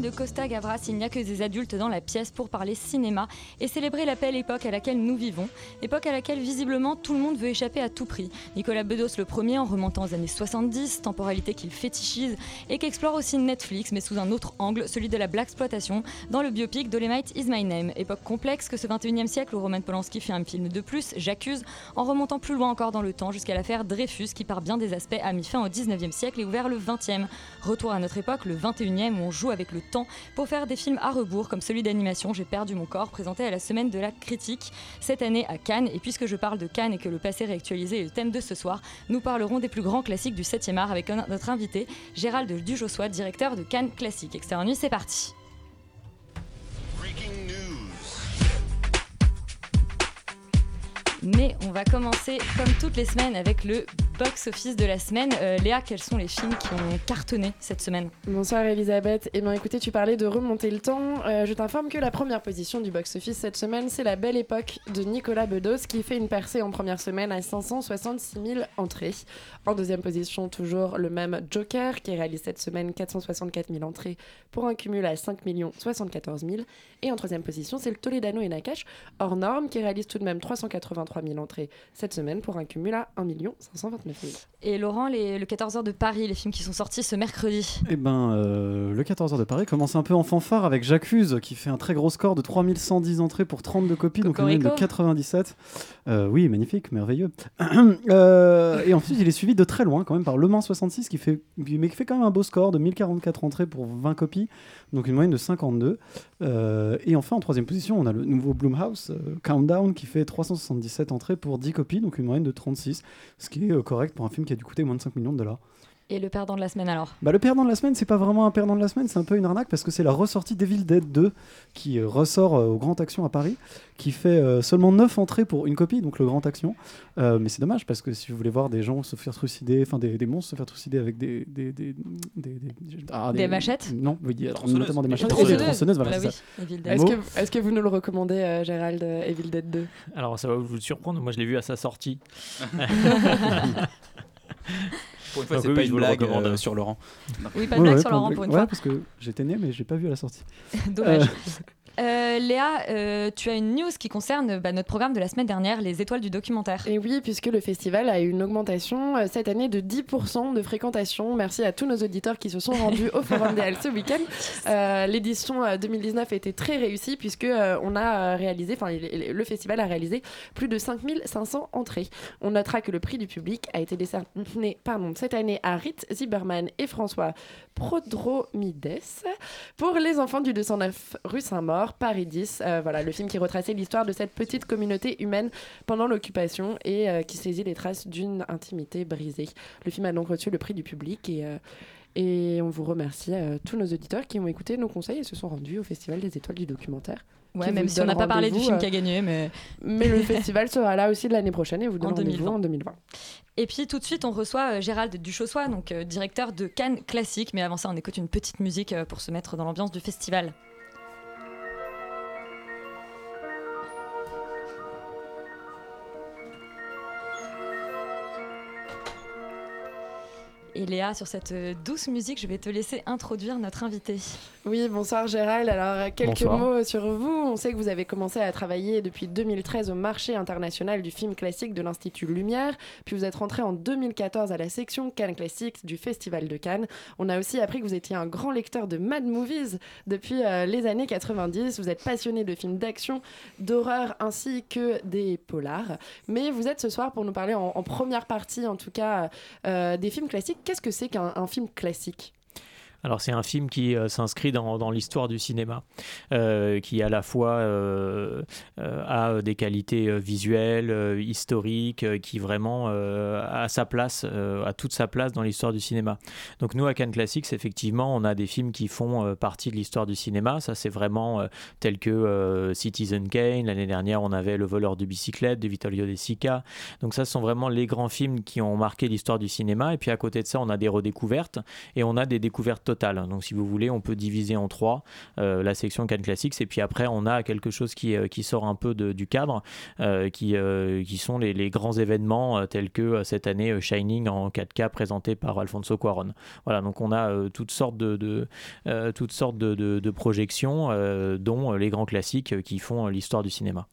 de Costa Gavras, il n'y a que des adultes dans la pièce pour parler cinéma et célébrer la belle époque à laquelle nous vivons. Époque à laquelle visiblement tout le monde veut échapper à tout prix. Nicolas Bedos le premier en remontant aux années 70, temporalité qu'il fétichise et qu'explore aussi Netflix, mais sous un autre angle, celui de la black exploitation, dans le biopic Dolemite Is My Name. Époque complexe que ce 21e siècle où Roman Polanski fait un film de plus, J'accuse, en remontant plus loin encore dans le temps jusqu'à l'affaire Dreyfus qui par bien des aspects a mis fin au 19e siècle et ouvert le 20e. Retour à notre époque, le 21e, où on joue avec le temps pour faire des films à rebours comme celui d'animation J'ai perdu mon corps, présenté à la semaine de la critique cette année à Cannes. Et puisque je parle de Cannes et que le passé réactualisé est le thème de ce soir, nous parlerons des plus grands classiques du 7e art avec notre invité Gérald Dujossois, directeur de Cannes Classique. Extérieur nuit, c'est parti. Mais on va commencer comme toutes les semaines avec le box-office de la semaine. Euh, Léa, quels sont les films qui ont cartonné cette semaine Bonsoir Elisabeth. Eh bien écoutez, tu parlais de remonter le temps. Euh, je t'informe que la première position du box-office cette semaine, c'est La Belle Époque de Nicolas Bedos qui fait une percée en première semaine à 566 000 entrées. En deuxième position, toujours le même Joker qui réalise cette semaine 464 000 entrées pour un cumul à 5 74 000. Et en troisième position, c'est le Toledano et Nakash hors norme qui réalise tout de même 383 000 entrées cette semaine pour un cumul à 1 529 000. Et Laurent, les- le 14h de Paris, les films qui sont sortis ce mercredi. Eh ben, euh, le 14h de Paris commence un peu en fanfare avec J'accuse qui fait un très gros score de 3110 entrées pour 32 copies, donc une moyenne de Cocorico. 97. Euh, oui, magnifique, merveilleux. Euh, et ensuite, il est suivi de très loin quand même par Le Mans 66 qui fait, mais qui fait quand même un beau score de 1044 entrées pour 20 copies, donc une moyenne de 52. Euh, et enfin, en troisième position, on a le nouveau Blumhouse euh, Countdown qui fait 377 entrées pour 10 copies, donc une moyenne de 36, ce qui est euh, correct pour un film qui a dû coûter moins de 5 millions de dollars. Et le perdant de la semaine alors Bah, le perdant de la semaine, c'est pas vraiment un perdant de la semaine, c'est un peu une arnaque parce que c'est la ressortie d'Evil Dead 2 qui euh, ressort euh, au Grand Action à Paris, qui fait euh, seulement 9 entrées pour une copie, donc le Grand Action. Euh, mais c'est dommage parce que si vous voulez voir des gens se faire trucider, enfin des, des monstres se faire trucider avec des. Des, des, des, des- ah, Des machettes Non, oui, notamment des machettes. Tronçonneuses. Et des tronçonneuses, voilà, Bah oui. Est-ce que, que vous nous le recommandez, euh, Gérald, euh, Evil Dead 2 Alors ça va vous surprendre, moi je l'ai vu à sa sortie. Pour une fois, c'est oui, pas une blague euh, sur Laurent. Oui, pas de blague ouais, sur Laurent pour une Ouais, fois. parce que j'étais né, mais j'ai pas vu à la sortie. Dommage. Euh, Léa, euh, tu as une news qui concerne bah, notre programme de la semaine dernière, les étoiles du documentaire. Et oui, puisque le festival a eu une augmentation euh, cette année de 10% de fréquentation. Merci à tous nos auditeurs qui se sont rendus au Forum des Halles ce week-end. L'édition euh, 2019 a été très réussie puisque on a réalisé, enfin le festival a réalisé plus de 5500 entrées. On notera que le prix du public a été décerné pardon, cette année à Ritz Zimmerman et François Prodromides pour Les enfants du 209 rue Saint-Maur, Paris 10. Euh, voilà, le film qui retraçait l'histoire de cette petite communauté humaine pendant l'occupation et euh, qui saisit les traces d'une intimité brisée. Le film a donc reçu le prix du public et, euh, et on vous remercie à tous nos auditeurs qui ont écouté nos conseils et se sont rendus au Festival des étoiles du documentaire. Ouais, même si on n'a pas parlé du film euh, qui a gagné, mais. Mais le festival sera là aussi l'année prochaine et vous donne En rendez-vous 2020. en 2020. Et puis tout de suite, on reçoit euh, Gérald Duchossois, donc euh, directeur de Cannes Classique. Mais avant ça, on écoute une petite musique pour se mettre dans l'ambiance du festival. Et Léa, sur cette euh, douce musique, je vais te laisser introduire notre invité. Oui, bonsoir Gérald. Alors, quelques Bonsoir. mots sur vous. On sait que vous avez commencé à travailler depuis 2013 au marché international du film classique de l'Institut Lumière, puis vous êtes rentré en 2014 à la section Cannes Classics du Festival de Cannes. On a aussi appris que vous étiez un grand lecteur de Mad Movies depuis euh, les années 90. Vous êtes passionné de films d'action, d'horreur ainsi que des polars. Mais vous êtes ce soir pour nous parler en, en première partie, en tout cas, euh, des films classiques. Qu'est-ce que c'est qu'un un film classique? Alors c'est un film qui euh, s'inscrit dans, l'histoire du cinéma, euh, qui à la fois euh, a des qualités visuelles, historiques, qui vraiment a sa place, a toute sa place dans l'histoire du cinéma. Donc nous à Cannes Classics, effectivement, on a des films qui font partie de l'histoire du cinéma. Ça c'est vraiment tel que Citizen Kane. L'année dernière, on avait Le voleur de bicyclette de Vittorio De Sica. Donc ça, ce sont vraiment les grands films qui ont marqué l'histoire du cinéma. Et puis à côté de ça, on a des redécouvertes et on a des découvertes Donc si vous voulez, on peut diviser en trois euh, la section Cannes Classics. Et puis après, on a quelque chose qui, euh, qui sort un peu du cadre, euh, qui, qui sont les, grands événements tels que cette année Shining en 4K présenté par Alfonso Cuaron. Voilà, donc on a toutes sortes de, de, toutes sortes de, de- projections, dont les grands classiques qui font l'histoire du cinéma.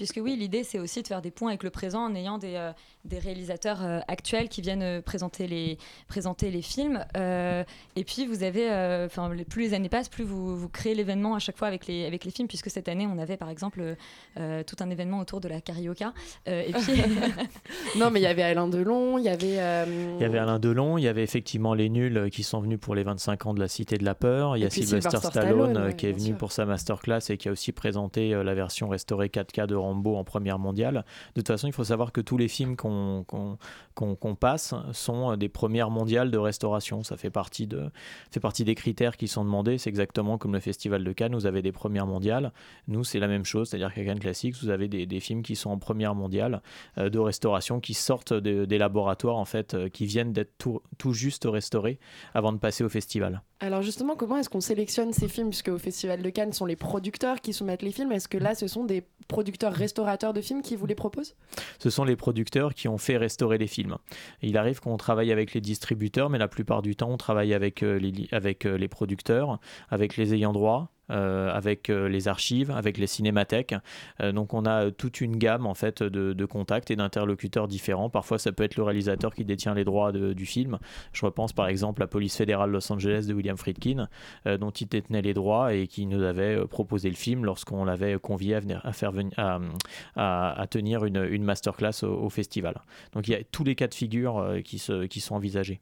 Puisque oui, l'idée, c'est aussi de faire des points avec le présent en ayant des, euh, des réalisateurs euh, actuels qui viennent euh, présenter, les, présenter les films. Euh, et puis, vous avez, euh, enfin, les- plus les années passent, plus vous, vous créez l'événement à chaque fois avec les, avec les films, puisque cette année, on avait par exemple euh, tout un événement autour de la carioca. Euh, et puis, Non, mais il y avait Alain Delon, il y avait. euh, Il y avait Alain Delon, il y avait effectivement les nuls qui sont venus pour les 25 ans de la Cité de la Peur. Il y a Sylvester Stallone, qui est venu sûr. pour sa masterclass et qui a aussi présenté la version restaurée 4K de Rambo en première mondiale. De toute façon, il faut savoir que tous les films qu'on passe sont euh, des premières mondiales de restauration. Ça fait partie, de, fait partie des critères qui sont demandés. C'est exactement comme le Festival de Cannes, vous avez des premières mondiales. Nous, c'est la même chose, c'est-à-dire qu'à Cannes Classics, vous avez des, des films qui sont en première mondiale euh, de restauration qui sortent de- des laboratoires en fait, euh, qui viennent d'être tout, tout juste restaurés avant de passer au festival. Alors justement, comment est-ce qu'on sélectionne ces films? Puisque au Festival de Cannes, ce sont les producteurs qui soumettent les films. Est-ce que là, ce sont des producteurs restaurateurs de films qui vous les proposent? Ce sont les producteurs qui ont fait restaurer les films. Il arrive qu'on travaille avec les distributeurs, mais la plupart du temps, on travaille avec, euh, les, avec euh, les producteurs, avec les ayants droit. Euh, avec euh, les archives, avec les cinémathèques. Euh, donc on a toute une gamme en fait de, contacts et d'interlocuteurs différents. Parfois ça peut être le réalisateur qui détient les droits du film. Je repense par exemple à police fédérale Los Angeles de William Friedkin, dont il détenait les droits et qui nous avait proposé le film lorsqu'on l'avait convié à, tenir une, masterclass au, festival. Donc il y a tous les cas de figure qui sont envisagés.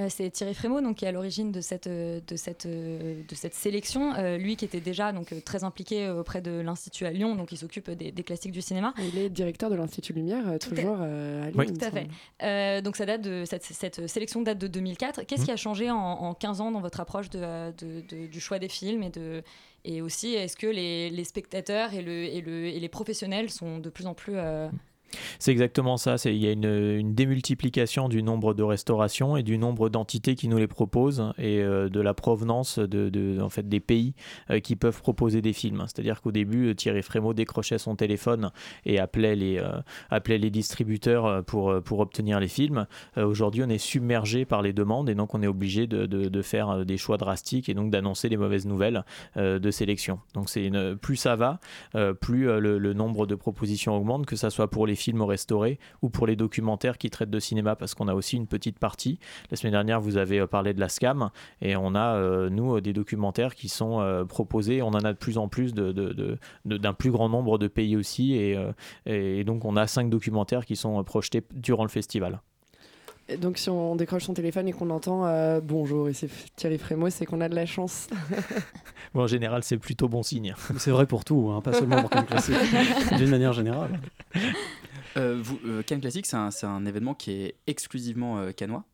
Euh, c'est Thierry Frémaux donc, qui est à l'origine de cette, euh, de, cette, euh, de cette sélection. Euh, lui qui était déjà donc, très impliqué auprès de l'Institut à Lyon, donc il s'occupe des, des classiques du cinéma. Il est directeur de l'Institut Lumière, toujours euh, à Lyon. Oui. Tout à fait. donc ça date de, cette, cette sélection date de 2004. Qu'est-ce Mhm. qui a changé en, en 15 ans dans votre approche de, de- de- du choix des films et, de, et aussi est-ce que les, les spectateurs et, le, et, le, et les professionnels sont de plus en plus... C'est exactement ça. Il y a une, démultiplication du nombre de restaurations et du nombre d'entités qui nous les proposent et euh, de la provenance des pays euh, qui peuvent proposer des films. C'est-à-dire qu'au début, euh, Thierry Frémaux décrochait son téléphone et appelait les, distributeurs pour, obtenir les films. Aujourd'hui, on est submergé par les demandes et donc on est obligé de, faire des choix drastiques et donc d'annoncer les mauvaises nouvelles de sélection. Donc plus ça va, plus le, le nombre de propositions augmente, que ça soit pour les films restaurés ou pour les documentaires qui traitent de cinéma, parce qu'on a aussi une petite partie. La semaine dernière, vous avez euh, parlé de la SCAM, et on a, euh, nous, euh, des documentaires qui sont euh, proposés. On en a de plus en plus de- de- de- de- d'un plus grand nombre de pays aussi, et, euh, et donc on a cinq documentaires qui sont projetés durant le festival. Et Donc si on décroche son téléphone et qu'on entend euh, bonjour et c'est Thierry Frémaux, c'est qu'on a de la chance. Bon, en général, c'est plutôt bon signe. C'est vrai pour tout, hein, pas seulement pour Cannes Classique, d'une manière générale. Euh, euh, Cannes Classique, c'est un, un événement qui est exclusivement euh, cannois,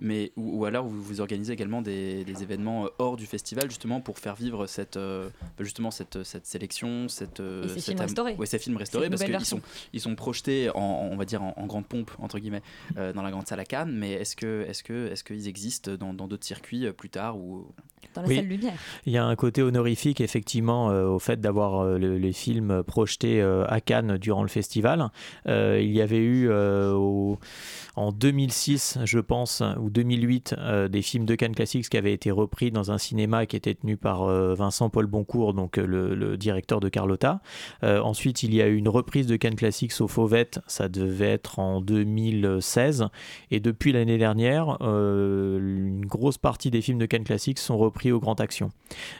mais ou, ou alors vous, vous organisez également des, des événements euh, hors du festival justement pour faire vivre cette euh, bah, justement cette, cette sélection, cette euh, Et ces cette films restaurés. Ouais, ces films restaurés parce qu'ils sont ils sont projetés en, en- on va dire en, en grande pompe entre guillemets euh, dans la grande salle à Cannes, mais est-ce que est-ce que est-ce qu'ils existent dans d'autres circuits euh, plus tard ou dans la Oui. salle lumière. Il y a un côté honorifique effectivement euh, au fait d'avoir euh, le- les films projetés euh, à Cannes durant le festival. Euh, il y avait eu euh, au- en 2006, je pense, où ou 2008 euh, des films de Cannes Classics qui avaient été repris dans un cinéma qui était tenu par euh, Vincent Paul Boncourt, donc euh, le, directeur de Carlotta. Ensuite, il y a eu une reprise de Cannes Classics au Fauvette, ça devait être en 2016. Et depuis l'année dernière, une grosse partie des films de Cannes Classics sont repris au Grand Action.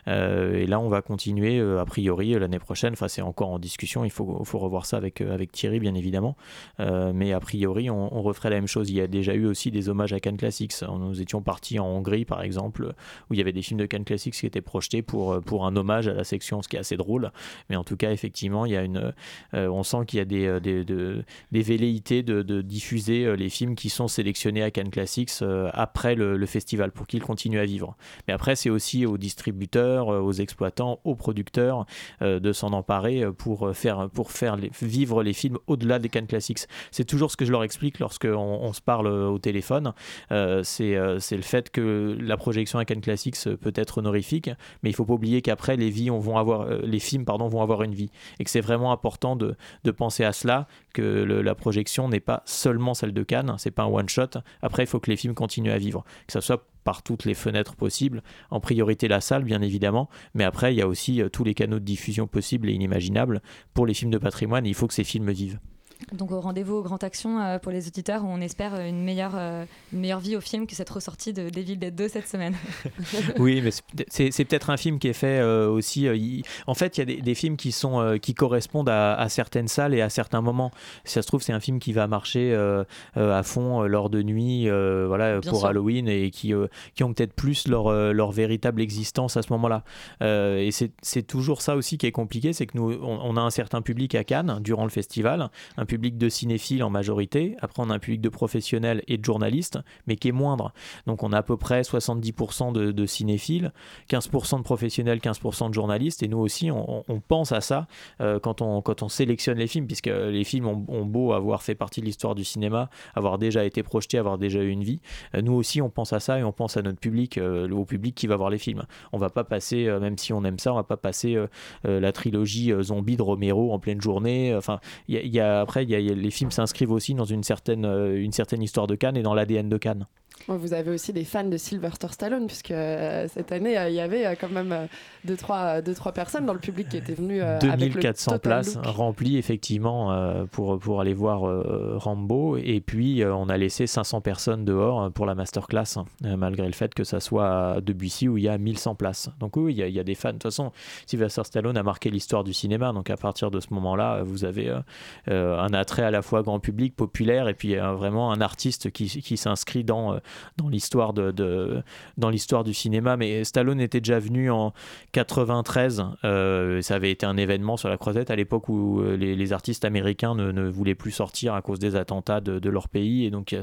Et là, on va continuer, a priori, l'année prochaine. Enfin, c'est encore en discussion, il faut, revoir ça avec, avec Thierry, bien évidemment. Mais a priori, on, on referait la même chose. Il y a déjà eu aussi des hommages à Cannes Classics. Nous étions partis en Hongrie, par exemple, où il y avait des films de Cannes Classics qui étaient projetés pour, euh, pour un hommage à la section, ce qui est assez drôle. Mais en tout cas, effectivement, il y a une, euh, on sent qu'il y a des, euh, des, de- des velléités de, diffuser les films qui sont sélectionnés à Cannes Classics après le, festival pour qu'ils continuent à vivre. Mais après, c'est aussi aux distributeurs, aux exploitants, aux producteurs de s'en emparer pour faire, pour faire vivre les films au-delà des Cannes Classics. C'est toujours ce que je leur explique lorsqu'on on se parle au téléphone. Euh, c'est le fait que la projection à Cannes Classics euh, peut être honorifique, mais il faut pas oublier qu'après, les, euh, films vont avoir une vie. Et que c'est vraiment important de, penser à cela, que la projection n'est pas seulement celle de Cannes, c'est pas un one-shot. Après, il faut que les films continuent à vivre, que ce soit par toutes les fenêtres possibles, en priorité la salle bien évidemment, mais après il y a aussi euh, tous les canaux de diffusion possibles et inimaginables pour les films de patrimoine, il faut que ces films vivent. Donc au rendez-vous au Grand Action euh, pour les auditeurs, on espère euh, une meilleure, euh, une meilleure vie au film que cette ressortie de Devil Dead 2 cette semaine. oui, mais c'est- peut-être un film qui est fait euh, aussi. euh, En fait, il y a des, des films qui sont euh, qui correspondent à, à certaines salles et à certains moments. Si ça se trouve, c'est un film qui va marcher à fond lors de nuit, voilà, Bien pour sûr. Halloween et qui qui ont peut-être plus leur leur véritable existence à ce moment-là. Et c'est c'est toujours ça aussi qui est compliqué, c'est que nous on, on a un certain public à Cannes durant le festival, un public de cinéphiles en majorité. Après, on a un public de professionnels et de journalistes, mais qui est moindre. Donc, on a à peu près 70% de, cinéphiles, 15% de professionnels, 15% de journalistes. Et nous aussi, on, pense à ça euh, quand, on, quand on sélectionne les films, puisque les films ont, beau avoir fait partie de l'histoire du cinéma, avoir déjà été projetés, avoir déjà eu une vie. Euh, nous aussi, on pense à ça et on pense à notre public, euh, au public qui va voir les films. On va pas passer, euh, même si on aime ça, on va pas passer la trilogie zombie de Romero en pleine journée. Enfin, il y a, après, les films s'inscrivent aussi dans une certaine, euh, une certaine histoire de Cannes et dans l'ADN de Cannes. Vous avez aussi des fans de Sylvester Stallone, puisque euh, cette année, euh, il y avait euh, quand même euh, deux, trois, deux, trois personnes dans le public qui étaient venues euh, avec le 2400 total places look. remplies effectivement pour, pour aller voir Rambo. Et puis on a laissé 500 personnes dehors pour la masterclass euh, malgré le fait que ça soit à Debussy où il y a 1100 places. Donc oui il y, y a des fans. De toute façon Sylvester Stallone a marqué l'histoire du cinéma. Donc à partir de ce moment là vous avez un attrait à la fois grand public populaire et puis vraiment un artiste qui, qui s'inscrit dans, dans l'histoire de, dans l'histoire du cinéma mais Stallone était déjà venu en 93 euh, ça avait été un événement sur la croisette à l'époque où euh, les, artistes américains ne, ne voulaient plus sortir à cause des attentats de, leur pays et donc il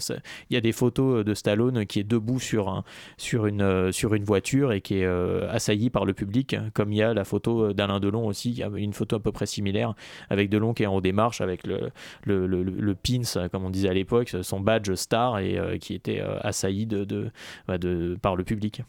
y, a, des photos de Stallone qui est debout sur, un, sur, une, euh, sur une voiture et qui est euh, assailli par le public comme il y a la photo d'Alain Delon aussi il y a une photo à peu près similaire avec Delon qui est en haut des marches avec le, le, le, le pins comme on disait à l'époque son badge star et euh, qui était euh, assailli de, de, bah, de, par le public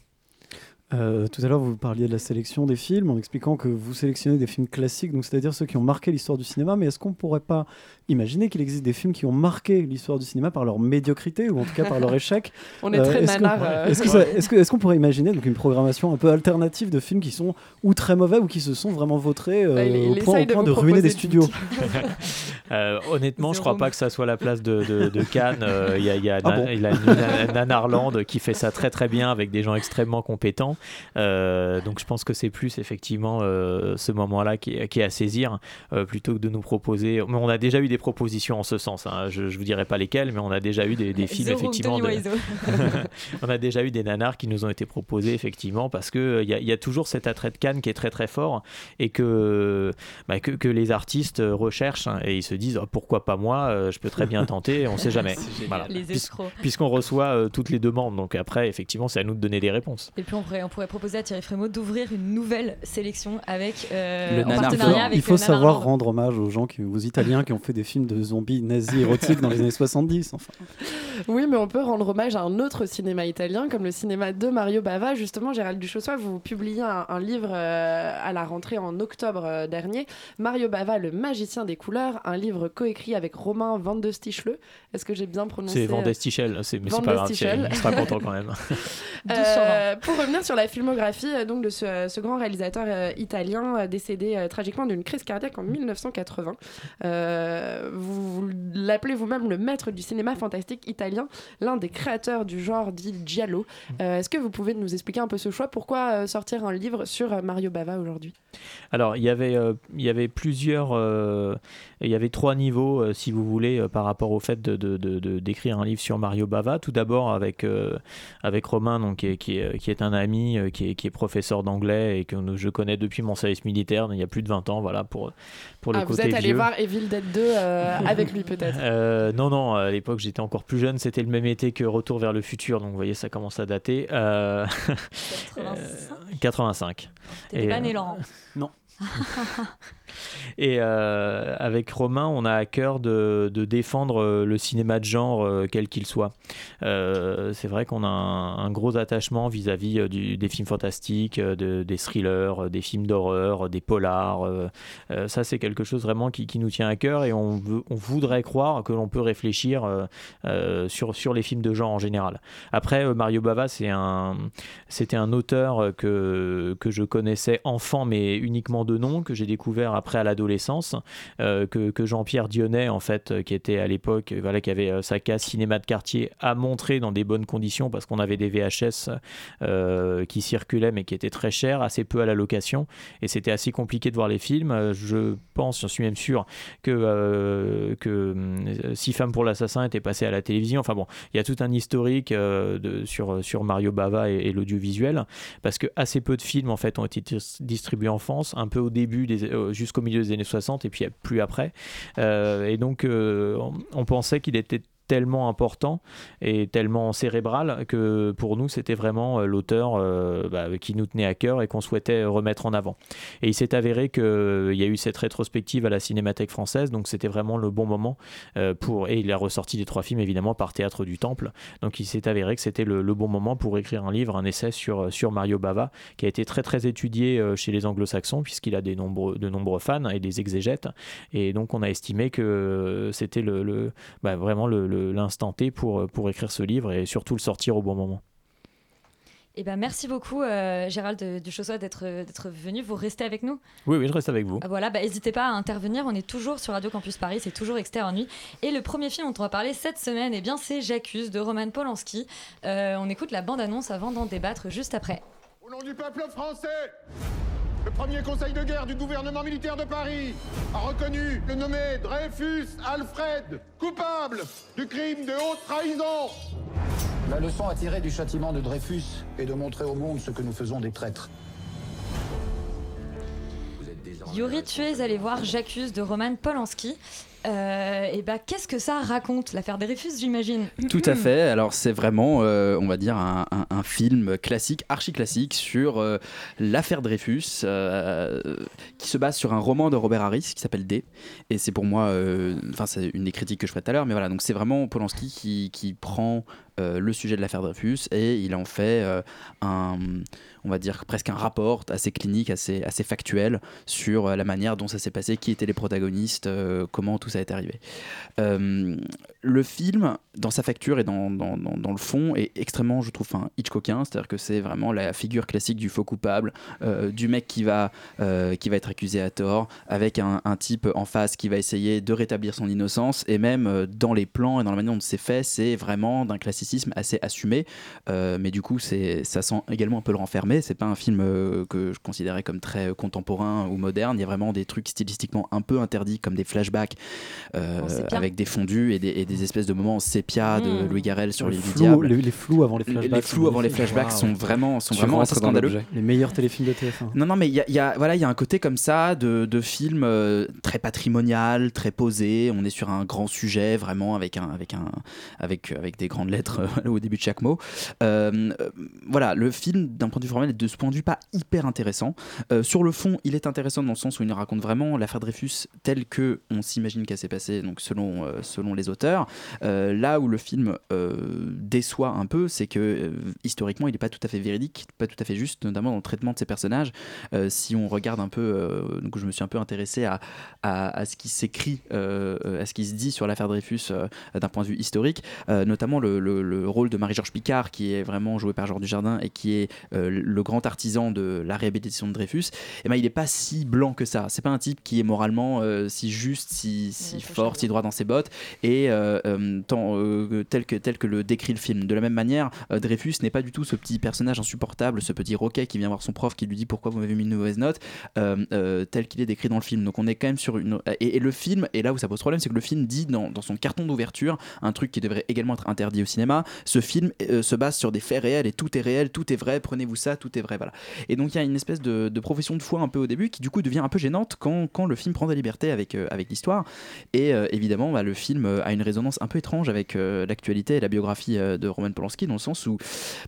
Euh, tout à l'heure, vous parliez de la sélection des films en expliquant que vous sélectionnez des films classiques, donc c'est-à-dire ceux qui ont marqué l'histoire du cinéma. Mais est-ce qu'on pourrait pas imaginer qu'il existe des films qui ont marqué l'histoire du cinéma par leur médiocrité ou en tout cas par leur échec On est très est-ce euh. Est-ce que ça- est-ce que- est-ce qu'on pourrait imaginer donc une programmation un peu alternative de films qui sont ou très mauvais ou qui se sont vraiment vautrés euh, Ouais, il- il au point, au de point de ruiner des studios Euh, honnêtement, je Zéro crois pas que ça soit la place de, de- de Cannes. Euh, Il y a, y a Ah Na- bon il a une- Nanarland qui fait ça très très bien avec des gens extrêmement compétents. Euh, donc je pense que c'est plus effectivement euh, ce moment-là qui, est- qui est à saisir euh, plutôt que de nous proposer. Mais on a déjà eu des propositions en ce sens. hein. Je, je vous dirai pas lesquelles, mais on a déjà eu des, des films effectivement. De- on a déjà eu des nanars qui nous ont été proposés effectivement parce que il y, a- il y a toujours cet attrait de Cannes qui est très très fort et que bah, que, que les artistes recherchent hein, et ils se disent Oh, pourquoi pas moi je peux très bien tenter on sait jamais. Voilà. Les Puis- escrocs. puisqu'on reçoit toutes les demandes donc après effectivement c'est à nous de donner des réponses Et puis on pourrait, on pourrait proposer à Thierry Frémaux d'ouvrir une nouvelle sélection avec euh, Le en. Il faut, partenariat avec il faut le savoir Nanarland. rendre hommage aux gens, qui, aux Italiens qui ont fait des films de zombies nazis érotiques dans les années 70. Enfin. Oui, mais on peut rendre hommage à un autre cinéma italien, comme le cinéma de Mario Bava. Justement, Gérald Duchossois, vous publiez un, un livre euh, à la rentrée en octobre euh, dernier, Mario Bava, le magicien des couleurs, un livre coécrit avec Romain Van de. Est-ce que j'ai bien prononcé C'est euh, Vendestichel, c'est mais Van c'est pas de grave, Stichel. Thierry, on sera content quand même. 12 sur 20. Euh, pour revenir sur la filmographie euh, donc de ce, grand réalisateur euh, italien euh, décédé tragiquement d'une crise cardiaque en 1980, euh, vous, vous l'appelez vous-même le maître du cinéma fantastique italien, l'un des créateurs du genre dit giallo. Est-ce que vous pouvez nous expliquer un peu ce choix? Pourquoi sortir un livre sur Mario Bava aujourd'hui? Alors, il y avait, euh, il y avait plusieurs. euh, il y avait trois niveaux, euh, si vous voulez, euh, par rapport au fait de, de- de- de- d'écrire un livre sur Mario Bava. Tout d'abord avec, euh, avec Romain, donc, qui, est, qui, est, qui est un ami, euh, qui, est, qui est professeur d'anglais et que je connais depuis mon service militaire, il y a plus de 20 ans, voilà, pour, pour le Ah, Vous êtes allé vieux. voir Evil Dead 2 euh, avec lui peut-être Euh, non, non, à l'époque j'étais encore plus jeune, c'était le même été que Retour vers le futur, donc vous voyez, ça commence à dater. Euh, 85 85. T'étais pas euh, né, Laurent Non. Et euh, avec Romain, on a à cœur de, défendre euh, le cinéma de genre, euh, quel qu'il soit. C'est vrai qu'on a un, gros attachement vis-à-vis des films fantastiques, de- des thrillers, des films d'horreur, des polars. ça, c'est quelque chose vraiment qui, nous tient à cœur et on, voudrait croire que l'on peut réfléchir sur, les films de genre en général. Après, Mario Bava, c'était un auteur que, que je connaissais enfant, mais uniquement de nom, que j'ai découvert après à l'adolescence, euh, que, Jean-Pierre Dionnet, en fait, euh, qui était à l'époque, euh, voilà, qui avait sa case cinéma de quartier, a montré dans des bonnes conditions parce qu'on avait des VHS qui circulaient mais qui étaient très chers, assez peu à la location, et c'était assez compliqué de voir les films. Je pense, j'en suis même sûr, que, que Six femmes pour l'assassin était passé à la télévision. Enfin bon, il y a tout un historique de, sur, sur Mario Bava et, l'audiovisuel, parce que assez peu de films en fait ont été dis- distribués en France, un peu au début, jusqu'au milieu des années 60 et puis plus après. Euh, et donc euh, on, on pensait qu'il était tellement important et tellement cérébral que pour nous c'était vraiment euh, l'auteur euh, bah, qui nous tenait à cœur et qu'on souhaitait remettre en avant. Et il s'est avéré qu'il y a eu cette rétrospective à la Cinémathèque française, donc c'était vraiment le bon moment euh, pour... Et il a ressorti les trois films évidemment par Théâtre du Temple, donc il s'est avéré que c'était le, bon moment pour écrire un livre, un essai sur, sur Mario Bava, qui a été très très étudié euh, chez les anglo-saxons, puisqu'il a des nombreux, de nombreux fans et des exégètes, et donc on a estimé que c'était le, bah, vraiment le- l'instant T pour, pour écrire ce livre et surtout le sortir au bon moment. Eh ben, merci beaucoup, euh, Gérald Duchossois, d'être d'être venu. Vous restez avec nous Oui, oui, je reste avec vous. Ah, Voilà, bah, n'hésitez pas à intervenir. On est toujours sur Radio Campus Paris, c'est toujours Extérieur Nuit. Et le premier film dont on va parler cette semaine, eh bien, c'est J'accuse de Roman Polanski. Euh, on écoute la bande-annonce avant d'en débattre juste après. Au nom du peuple français, le premier conseil de guerre du gouvernement militaire de Paris a reconnu le nommé Dreyfus Alfred coupable du crime de haute trahison. La leçon à tirer du châtiment de Dreyfus est de montrer au monde ce que nous faisons des traîtres. Yuri, tu es allé voir J'accuse de Roman Polanski. Euh, et bah, qu'est-ce que ça raconte L'affaire Dreyfus, j'imagine Tout à fait. Alors c'est vraiment, euh, on va dire, un, film classique, archi classique sur euh, l'affaire Dreyfus, qui se base sur un roman de Robert Harris qui s'appelle D. Et c'est pour moi, enfin c'est une des critiques que je ferai tout à l'heure, mais voilà, donc c'est vraiment Polanski qui, qui prend le sujet de l'affaire Dreyfus et il en fait un, on va dire presque un rapport assez clinique, assez, factuel sur euh, la manière dont ça s'est passé, qui étaient les protagonistes, euh, comment tout ça est arrivé. Le film, dans sa facture et dans, dans, dans- dans le fond, est extrêmement, je trouve, enfin, Hitchcockien, c'est-à-dire que c'est vraiment la figure classique du faux coupable, euh, du mec qui va, euh, qui va être accusé à tort, avec un, un type en face qui va essayer de rétablir son innocence, et même euh, dans les plans et dans la manière dont c'est fait, c'est vraiment d'un classicisme assez assumé, Euh, mais du coup, ça sent également un peu le renfermer, c'est pas un film que je considérais comme très contemporain ou moderne, il y a vraiment des trucs stylistiquement un peu interdits, comme des flashbacks sépia. avec des fondus et des, et des espèces de moments en sépia de Mmh. Louis Garrel sur Le l'île du flou- diable. les- les flous avant les flashbacks Les sont flous avant les magnifiques. flashbacks Waouh. sont vraiment, sont Tu vraiment assez scandaleux. Les meilleurs téléfilms de TF1. Non, non, mais il y a, il y a- voilà, il y a un côté comme ça de, de film euh, très patrimonial, très posé. On est sur un grand sujet, vraiment avec un, avec un, avec, avec des grandes lettres euh, au début de chaque mot. Euh, voilà, le film, d'un point de vue formel, est de ce point de vue pas hyper intéressant. Euh, sur le fond, il est intéressant dans le sens où il nous raconte vraiment l'affaire Dreyfus telle que on s'imagine qu'elle s'est passée, donc selon, euh, selon les auteurs. Euh, là où le film euh, déçoit un peu, c'est que euh, historiquement, il n'est pas tout à fait véridique, pas tout à fait juste, notamment dans le traitement de ses personnages. Si on regarde un peu, donc je me suis un peu intéressé à, à, à ce qui s'écrit, à ce qui se dit sur l'affaire Dreyfus d'un point de vue historique, notamment le, le- le rôle de Marie-Georges Picard, qui est vraiment joué par Georges Dujardin et qui est le grand artisan de la réhabilitation de Dreyfus. Et ben, il n'est pas si blanc que ça. C'est pas un type qui est moralement euh, si juste, si, si fort, si droit dans ses bottes, et euh, tant, euh, tel, que, tel que le décrit le film. De la même manière, euh, Dreyfus n'est pas du tout ce petit personnage insupportable, ce petit roquet qui vient voir son prof, qui lui dit pourquoi vous m'avez mis une mauvaise note, euh, euh, tel qu'il est décrit dans le film. Donc on est quand même sur une... Et, le film, et là où ça pose problème, c'est que le film dit dans, son carton d'ouverture, un truc qui devrait également être interdit au cinéma, ce film euh, se base sur des faits réels et tout est réel, tout est vrai, prenez-vous ça, tout est vrai, voilà. Et donc il y a une espèce de, profession de foi un peu au début qui du coup devient un peu gênante quand, quand le film prend des libertés avec, euh, avec l'histoire. Et euh, évidemment, bah, le film euh, a une résonance un peu étrange avec euh, l'actualité et la biographie euh, de Roman Polanski, dans le sens où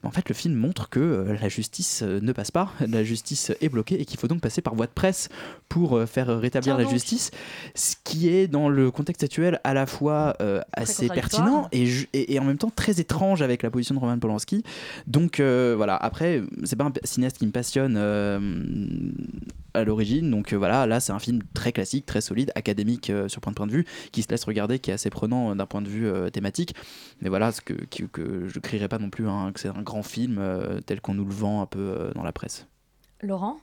bah, en fait le film montre que euh, la justice ne passe pas, la justice est bloquée et qu'il faut donc passer par voie de presse pour faire rétablir Tiens la donc. justice, ce qui est dans le contexte actuel à la fois assez pertinent et, ju- et, et en même temps très étrange avec la position de Roman Polanski. Donc voilà, après, c'est pas un cinéaste qui me passionne à l'origine, donc euh, voilà, là c'est un film très classique, très solide, académique euh, sur point de de vue, qui se laisse regarder, qui est assez prenant euh, d'un point de vue thématique. Mais voilà, ce que, je crierais pas non plus hein, que c'est un grand film tel qu'on nous le vend un peu dans la presse. Laurent?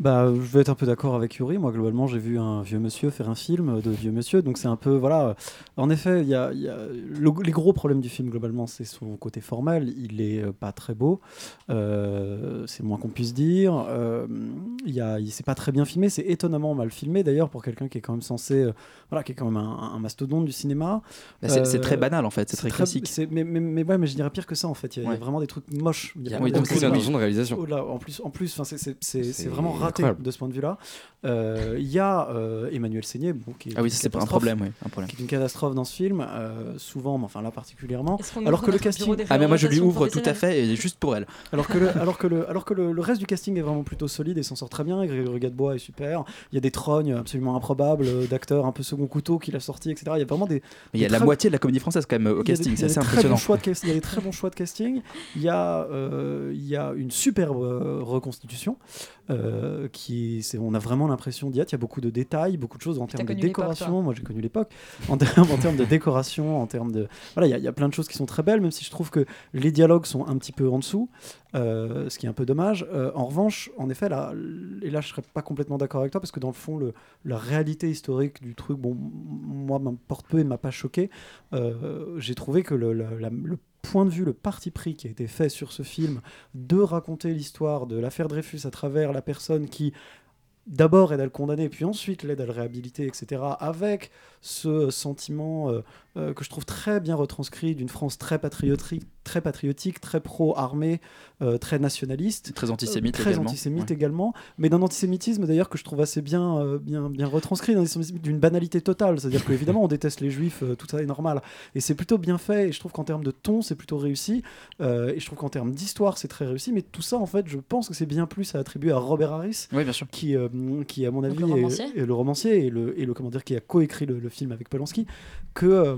Bah, je vais être un peu d'accord avec Yuri. Moi, globalement, j'ai vu un vieux monsieur faire un film de vieux monsieur. Donc, c'est un peu. Voilà. En effet, il y a, y a- le- les gros problèmes du film, globalement, c'est son côté formel. Il est euh, pas très beau. Euh, c'est le moins qu'on puisse dire. Euh, il y a, il c'est pas très bien filmé. C'est étonnamment mal filmé, d'ailleurs, pour quelqu'un qui est quand même censé. euh, voilà, qui est quand même un, un mastodonte du cinéma. Bah, c'est- Euh, très banal, en fait, c'est très classique. c'est- Mais, mais, mais, ouais, mais je dirais pire que ça, en fait. Il y a, y vraiment des trucs moches. Il y a- oui, donc c'est une de réalisation. Au-delà, en plus, en plus, C'est vraiment raté incroyable. de ce point de vue-là. Euh, Il y a euh, Emmanuel Seigné, bon, qui est Ah oui, une c'est un catastrophe, problème, oui, un problème. qui est une catastrophe dans ce film, euh, souvent, mais enfin là particulièrement. Alors que le casting, Ah mais moi je lui ouvre tout à fait et juste pour elle. alors que le, alors que le, alors que le, le reste du casting est vraiment plutôt solide et s'en sort très bien. Grégory Gadebois est super. Il y a des trognes absolument improbables d'acteurs un peu second couteau qu'il a sorti, etc. Il y a vraiment des. Mais il y a la très- moitié de la comédie française quand même au casting, c'est assez très impressionnant. Il y a des très bons choix de casting. Il y a, il y a une superbe euh, reconstitution. Euh, qui, c'est, on a vraiment l'impression d'y être. Il y a beaucoup de détails, beaucoup de choses en termes de décoration. Moi, j'ai connu l'époque. En, termes- en termes de décoration, en termes de. Voilà, il y a- il y, a plein de choses qui sont très belles, même si je trouve que les dialogues sont un petit peu en dessous, euh, ce qui est un peu dommage. Euh, en revanche, en effet, là, et là, je serais pas complètement d'accord avec toi, parce que dans le fond, le, la réalité historique du truc, bon, moi, m'importe peu et m'a pas choqué. Euh, j'ai trouvé que le, la- la- le point de vue, le parti pris qui a été fait sur ce film de raconter l'histoire de l'affaire Dreyfus à travers la personne qui d'abord aide à le condamner, puis ensuite l'aide à le réhabiliter, etc., avec ce sentiment euh, euh, que je trouve très bien retranscrit d'une France très patriotique, très patriotique, très pro-armée, euh, très nationaliste. Très antisémite Euh, très également. antisémite Ouais. également, mais d'un antisémitisme d'ailleurs que je trouve assez bien, euh, bien, bien retranscrit, d'une banalité totale. C'est-à-dire qu'évidemment on déteste les juifs, euh, tout ça est normal, et c'est plutôt bien fait. Et je trouve qu'en termes de ton c'est plutôt réussi, euh, et je trouve qu'en termes d'histoire c'est très réussi. Mais tout ça en fait, je pense que c'est bien plus à attribuer à Robert Harris, Oui, bien sûr. qui, euh, qui à mon avis le est- romancier. est, le romancier et le, et le comment dire qui a coécrit le, le film avec Polanski, que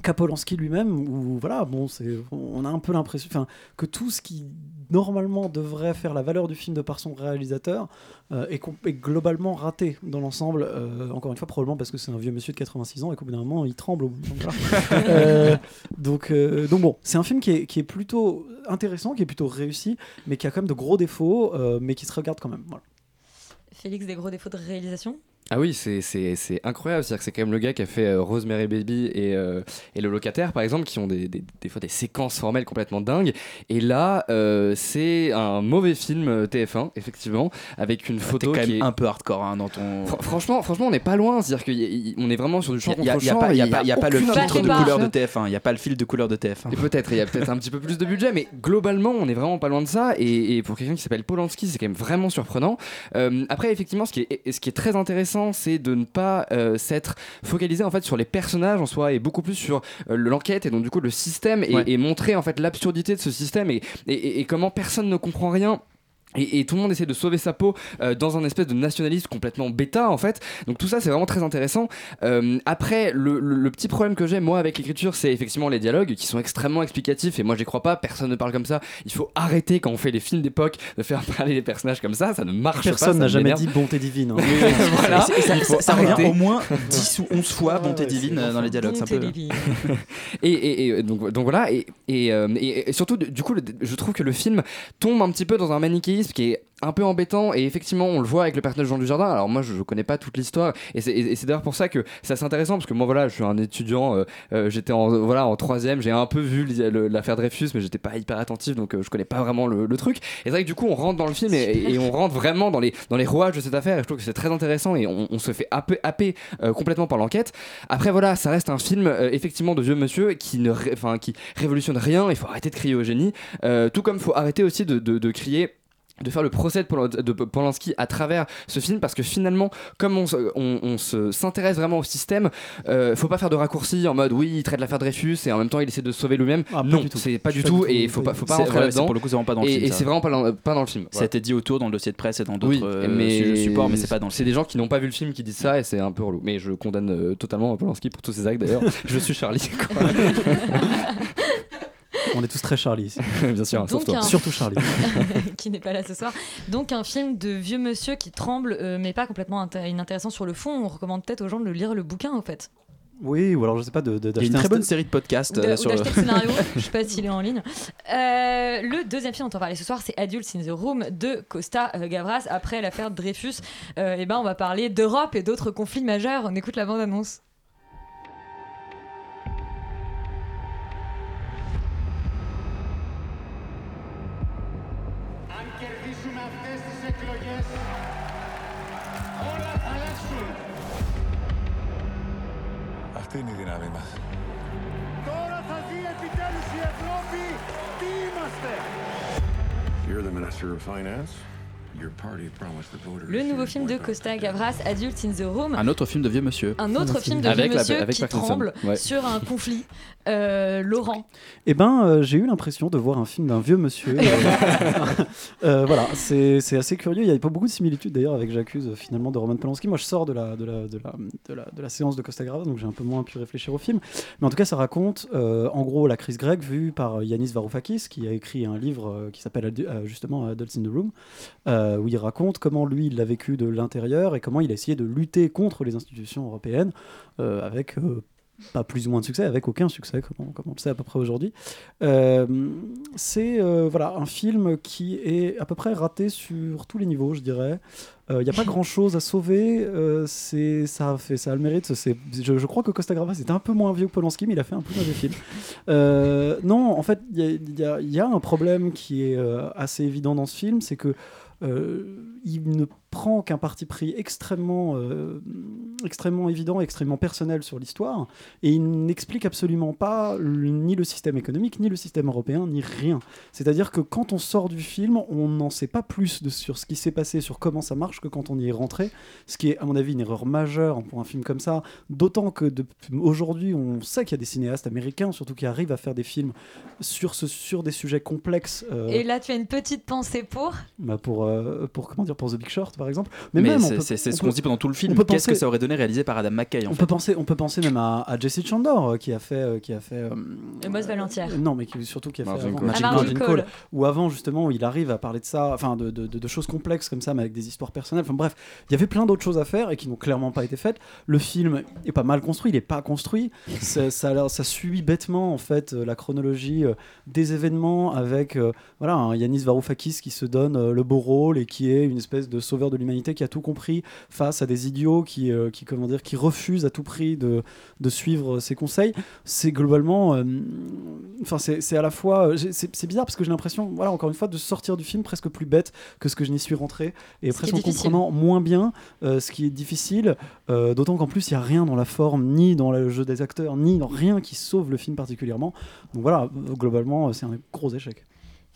euh, qu'à Polanski lui-même, où voilà, bon, c'est, on a un peu l'impression, enfin, que tout ce qui normalement devrait faire la valeur du film de par son réalisateur euh, est, globalement raté dans l'ensemble. euh, encore une fois, probablement parce que c'est un vieux monsieur de 86 ans et qu'au bout d'un moment il tremble. au bout-. Euh, donc, euh, donc bon, c'est un film qui est, qui est plutôt intéressant, qui est plutôt réussi, mais qui a quand même de gros défauts, euh, mais qui se regarde quand même. Voilà. Félix, des gros défauts de réalisation? Ah oui, c'est- incroyable. C'est-à-dire que c'est quand même le gars qui a fait euh, Rosemary Baby et, euh, et Le Locataire, par exemple, qui ont des, des, des fois des séquences formelles complètement dingues. Et là, euh, c'est un mauvais film euh, TF1, effectivement, avec une T'es photo quand qui même est. un peu hardcore hein, dans ton. Fr- Franchement, franchement, on n'est pas loin. C'est-à-dire qu'on est vraiment sur du champ Il n'y a, pas, a le filtre de couleur de interprétation. TF1. Il n'y a pas le fil de couleur de TF1. Et peut-être, il y a peut-être un petit peu plus de budget, mais globalement, on est vraiment pas loin de ça. Et, et pour quelqu'un qui s'appelle Polanski, c'est quand même vraiment surprenant. Après, effectivement, ce qui est, ce qui est très intéressant intéressant, c'est de ne pas euh, s'être focalisé en fait sur les personnages en soi et beaucoup plus sur euh, l'enquête et donc du coup le système et, Ouais. et montrer en fait l'absurdité de ce système et, et- et- et comment personne ne comprend rien. Et, et tout le monde essaie de sauver sa peau euh, dans un espèce de nationalisme complètement bêta en fait. Donc tout ça c'est vraiment très intéressant. Euh, après le, le- le petit problème que j'ai moi avec l'écriture c'est effectivement les dialogues qui sont extrêmement explicatifs et moi j'y crois pas. Personne ne parle comme ça. Il faut arrêter quand on fait les films d'époque de faire parler les personnages comme ça. Ça ne marche pas. Personne n'a jamais dit bonté divine. hein. voilà. Et ça, ça revient au moins 10 ou 11 fois Ah bonté ouais, divine euh, dans les dialogues. Un peu... et, et- et donc, donc voilà, et, et, euh, et- et surtout, du coup, le- je trouve que le film tombe un petit peu dans un manichéisme qui est un peu embêtant, et effectivement, on le voit avec le personnage Jean Dujardin. Alors, moi, je, je connais pas toute l'histoire, et c'est d'ailleurs pour ça que c'est assez intéressant, parce que moi, voilà, je suis un étudiant, euh, euh, j'étais en, voilà, en troisième, j'ai un peu vu l'affaire Dreyfus, mais j'étais pas hyper attentif, donc euh, je connais pas vraiment le, le truc. Et c'est vrai que du coup, on rentre dans le film et, et on rentre vraiment dans les, dans les rouages de cette affaire, et je trouve que c'est très intéressant, et on, on se fait happer, happer complètement par l'enquête. Après voilà, ça reste un film effectivement de vieux monsieur qui ne enfin qui révolutionne rien. Il faut arrêter de crier au génie. Tout comme il faut arrêter aussi de, de- de crier de faire le procès de, Pol- de Polanski à travers ce film parce que finalement comme on, se- on- on se s'intéresse vraiment au système euh, faut pas faire de raccourcis en mode oui il traite l'affaire Dreyfus et en même temps il essaie de se sauver lui-même Ah, non c'est pas du tout et faut pas faut pas rentrer ouais, là-dedans pour le coup, c'est vraiment pas dans le et, film, et c'est vraiment pas dans, pas dans le film Ça a été dit autour dans le dossier de presse et dans d'autres Oui, euh, supports, mais c'est pas dans le c'est des gens qui n'ont pas vu le film qui disent ça et c'est un peu relou. Mais je condamne euh, totalement Polanski pour tous ses actes d'ailleurs. je suis Charlie. On est tous très Charlie ici. Bien sûr, sauf Donc, toi. un- Surtout Charlie. qui n'est pas là ce soir. Donc un film de vieux monsieur qui tremble, euh, mais pas complètement inté- inintéressant sur le fond. On recommande peut-être aux gens de lire le bouquin en fait. Oui, ou alors je sais pas, de, de- Il y a d'acheter une un très bonne série de podcasts euh, ou sur le scénario. Je sais pas s'il est en ligne. Euh, le deuxième film dont on va parler ce soir, c'est Adults in the Room de Costa Gavras. Après l'affaire Dreyfus, euh, eh ben, on va parler d'Europe et d'autres conflits majeurs. On écoute la bande-annonce. Of Finance? Le nouveau film de Costa Gavras, Adults in the Room. Un autre film de vieux monsieur. Un autre film de Avec vieux la- monsieur avec qui Parkinson. tremble Ouais. sur un conflit. Euh, Laurent. Eh ben, euh, j'ai eu l'impression de voir un film d'un vieux monsieur. Euh, euh, voilà, c'est assez curieux. Il n'y a pas beaucoup de similitudes d'ailleurs avec J'accuse finalement de Roman Polanski. Moi, je sors de la, de la, de la, de la, de la séance de Costa Gavras, donc j'ai un peu moins pu réfléchir au film. Mais en tout cas, ça raconte euh, en gros la crise grecque vue par Yanis Varoufakis, qui a écrit un livre qui s'appelle euh, justement Adults in the Room, euh, où il raconte comment lui il l'a vécu de l'intérieur et comment il a essayé de lutter contre les institutions européennes euh, avec euh, pas plus ou moins de succès, avec aucun succès, comme on, comme on le sait à peu près aujourd'hui. Euh, c'est euh, voilà, un film qui est à peu près raté sur tous les niveaux, je dirais. Il n'y a pas grand chose à sauver. euh, c'est ça, a fait, ça a le mérite. Je, je crois que Costa Gavras était un peu moins vieux que Polanski, mais il a fait un peu mauvais film. Euh, non, en fait, il y a- y, y un problème qui est euh, assez évident dans ce film, c'est que euh, il ne prend qu'un parti pris extrêmement, euh, extrêmement évident, extrêmement personnel sur l'histoire, et il n'explique absolument pas le- ni le système économique, ni le système européen, ni rien. C'est-à-dire que quand on sort du film, on n'en sait pas plus de, sur ce qui s'est passé, sur comment ça marche, que quand on y est rentré, ce qui est à mon avis une erreur majeure pour un film comme ça, d'autant que aujourd'hui on sait qu'il y a des cinéastes américains, surtout qui arrivent à faire des films sur, ce, sur des sujets complexes. euh, Et là, tu as une petite pensée pour bah, pour, euh, pour comment dire pour The Big Short par exemple Mais, même, on c'est ce qu'on se dit pendant tout le on film. peut Qu'est-ce que ça aurait donné réalisé par Adam McKay en on fait peut penser on peut penser même à, à Jesse Chandor euh, qui a fait euh, qui a fait euh, Le Boss Valentière. non mais qui, surtout qui a Margin fait Call. Où avant justement où il arrive à parler de ça enfin de, de- de- de choses complexes comme ça mais avec des histoires personnelles enfin bref il y avait plein d'autres choses à faire et qui n'ont clairement pas été faites le film est pas mal construit il est pas construit ça, ça, suit bêtement en fait la chronologie des événements avec euh, voilà un Yanis Varoufakis qui se donne euh, le beau rôle et qui est une espèce de sauveur de l'humanité qui a tout compris face à des idiots qui, euh, qui comment dire qui refusent à tout prix de, de suivre ses conseils. C'est globalement euh, enfin c'est c'est à la fois euh, c'est bizarre parce que j'ai l'impression voilà encore une fois de sortir du film presque plus bête que ce que je n'y suis rentré et Ce presque en comprenant moins bien ce qui est difficile d'autant qu'en plus il y a rien dans la forme ni dans le jeu des acteurs ni dans rien qui sauve le film particulièrement. Donc voilà globalement c'est un gros échec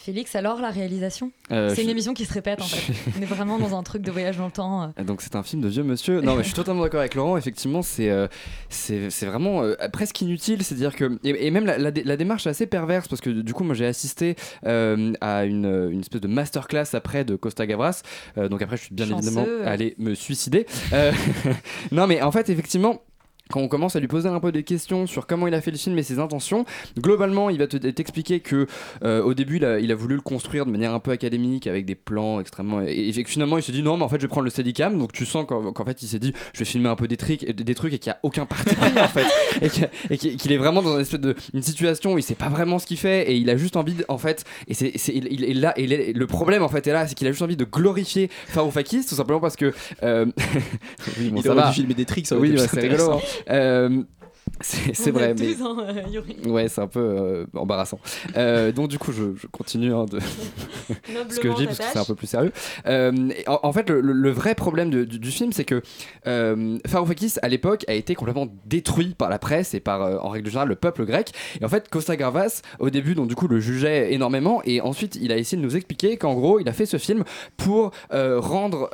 Félix, alors la réalisation Euh, C'est une je- émission qui se répète en fait. On est vraiment dans un truc de voyage dans le temps. euh. Donc c'est un film de vieux monsieur. Non mais je suis totalement d'accord avec Laurent. Effectivement c'est euh, c'est vraiment euh, presque inutile. C'est-à-dire que et, et même la, la dé- la démarche est assez perverse parce que du coup moi j'ai assisté à une, une espèce de masterclass après de Costa Gavras. Donc après je suis bien Chanceux. évidemment allé me suicider. Non mais en fait effectivement quand on commence à lui poser un peu des questions sur comment il a fait le film et ses intentions, globalement, il va te- t'expliquer que euh, au début, il a, il a voulu le construire de manière un peu académique avec des plans extrêmement. Et, finalement, il se dit non, mais en fait, je vais prendre le Steadicam. Donc tu sens qu'en fait, il s'est dit, je vais filmer un peu des trucs, des trucs et qu'il n'y a aucun parti en fait, et qu'il est vraiment dans une espèce de une situation où il sait pas vraiment ce qu'il fait et il a juste envie de, en fait, et c'est il, il est là et est- le problème en fait est là, c'est qu'il a juste envie de glorifier Faroufakis tout simplement parce que euh, oui, bon, Il ça aurait va. dû filmer des tricks, ça oui, plus c'est rigolo. hein. Euh, c'est vrai, mais. euh. Ouais, c'est un peu euh, embarrassant. Euh, donc du coup, je, je continue hein, de ce que je dis parce que c'est un peu plus sérieux. En, en fait, le, vrai problème de- du, du film, c'est que Varoufakis à l'époque a été complètement détruit par la presse et par, en règle générale, le peuple grec. Et en fait, Costa Gavras, au début, donc du coup, le jugeait énormément. Et ensuite, il a essayé de nous expliquer qu'en gros, il a fait ce film pour rendre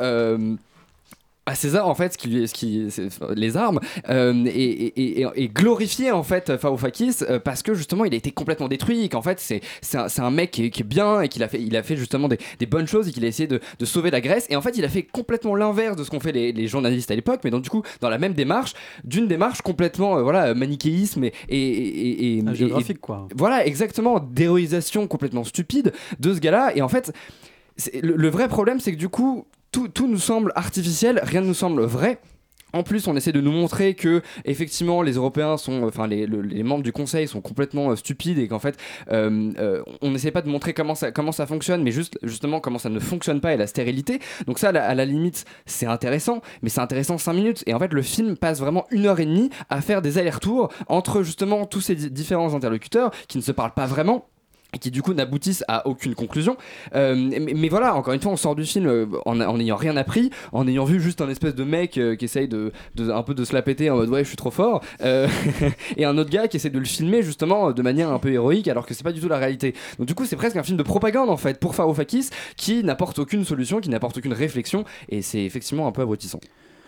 à César en fait ce qui, lui- ce qui les armes euh, et, et, et- et glorifier en fait Varoufakis euh, parce que justement il a été complètement détruit et qu'en fait c'est c'est un, mec qui est, qui est bien et qu'il a fait il a fait justement des, des bonnes choses et qu'il a essayé de, de sauver la Grèce et en fait il a fait complètement l'inverse de ce qu'ont fait les, les journalistes à l'époque mais donc du coup dans la même démarche d'une démarche complètement euh, voilà manichéisme et, et, Ah, géographique, quoi. voilà exactement d'héroïsation complètement stupide de ce gars-là et en fait le vrai problème c'est que du coup tout, tout nous semble artificiel rien ne nous semble vrai en plus, on essaie de nous montrer que effectivement les Européens sont, enfin les, le- les membres du Conseil sont complètement euh, stupides et qu'en fait, euh, euh, on n'essaie pas de montrer comment ça, comment ça fonctionne, mais juste justement comment ça ne fonctionne pas et la stérilité. Donc ça, à la, à la limite, c'est intéressant, mais c'est intéressant 5 minutes. Et en fait, le film passe vraiment une heure et demie à faire des allers-retours entre justement tous ces di- différents interlocuteurs qui ne se parlent pas vraiment qui du coup n'aboutissent à aucune conclusion. Euh, mais, voilà, encore une fois, on sort du film euh, en n'ayant rien appris, en ayant vu juste un espèce de mec euh, qui essaye de, un peu de se la péter en mode ouais, je suis trop fort, et un autre gars qui essaie de le filmer justement de manière un peu héroïque, alors que c'est pas du tout la réalité. Donc du coup, c'est presque un film de propagande en fait pour Faroufakis qui n'apporte aucune solution, qui n'apporte aucune réflexion, et c'est effectivement un peu abrutissant.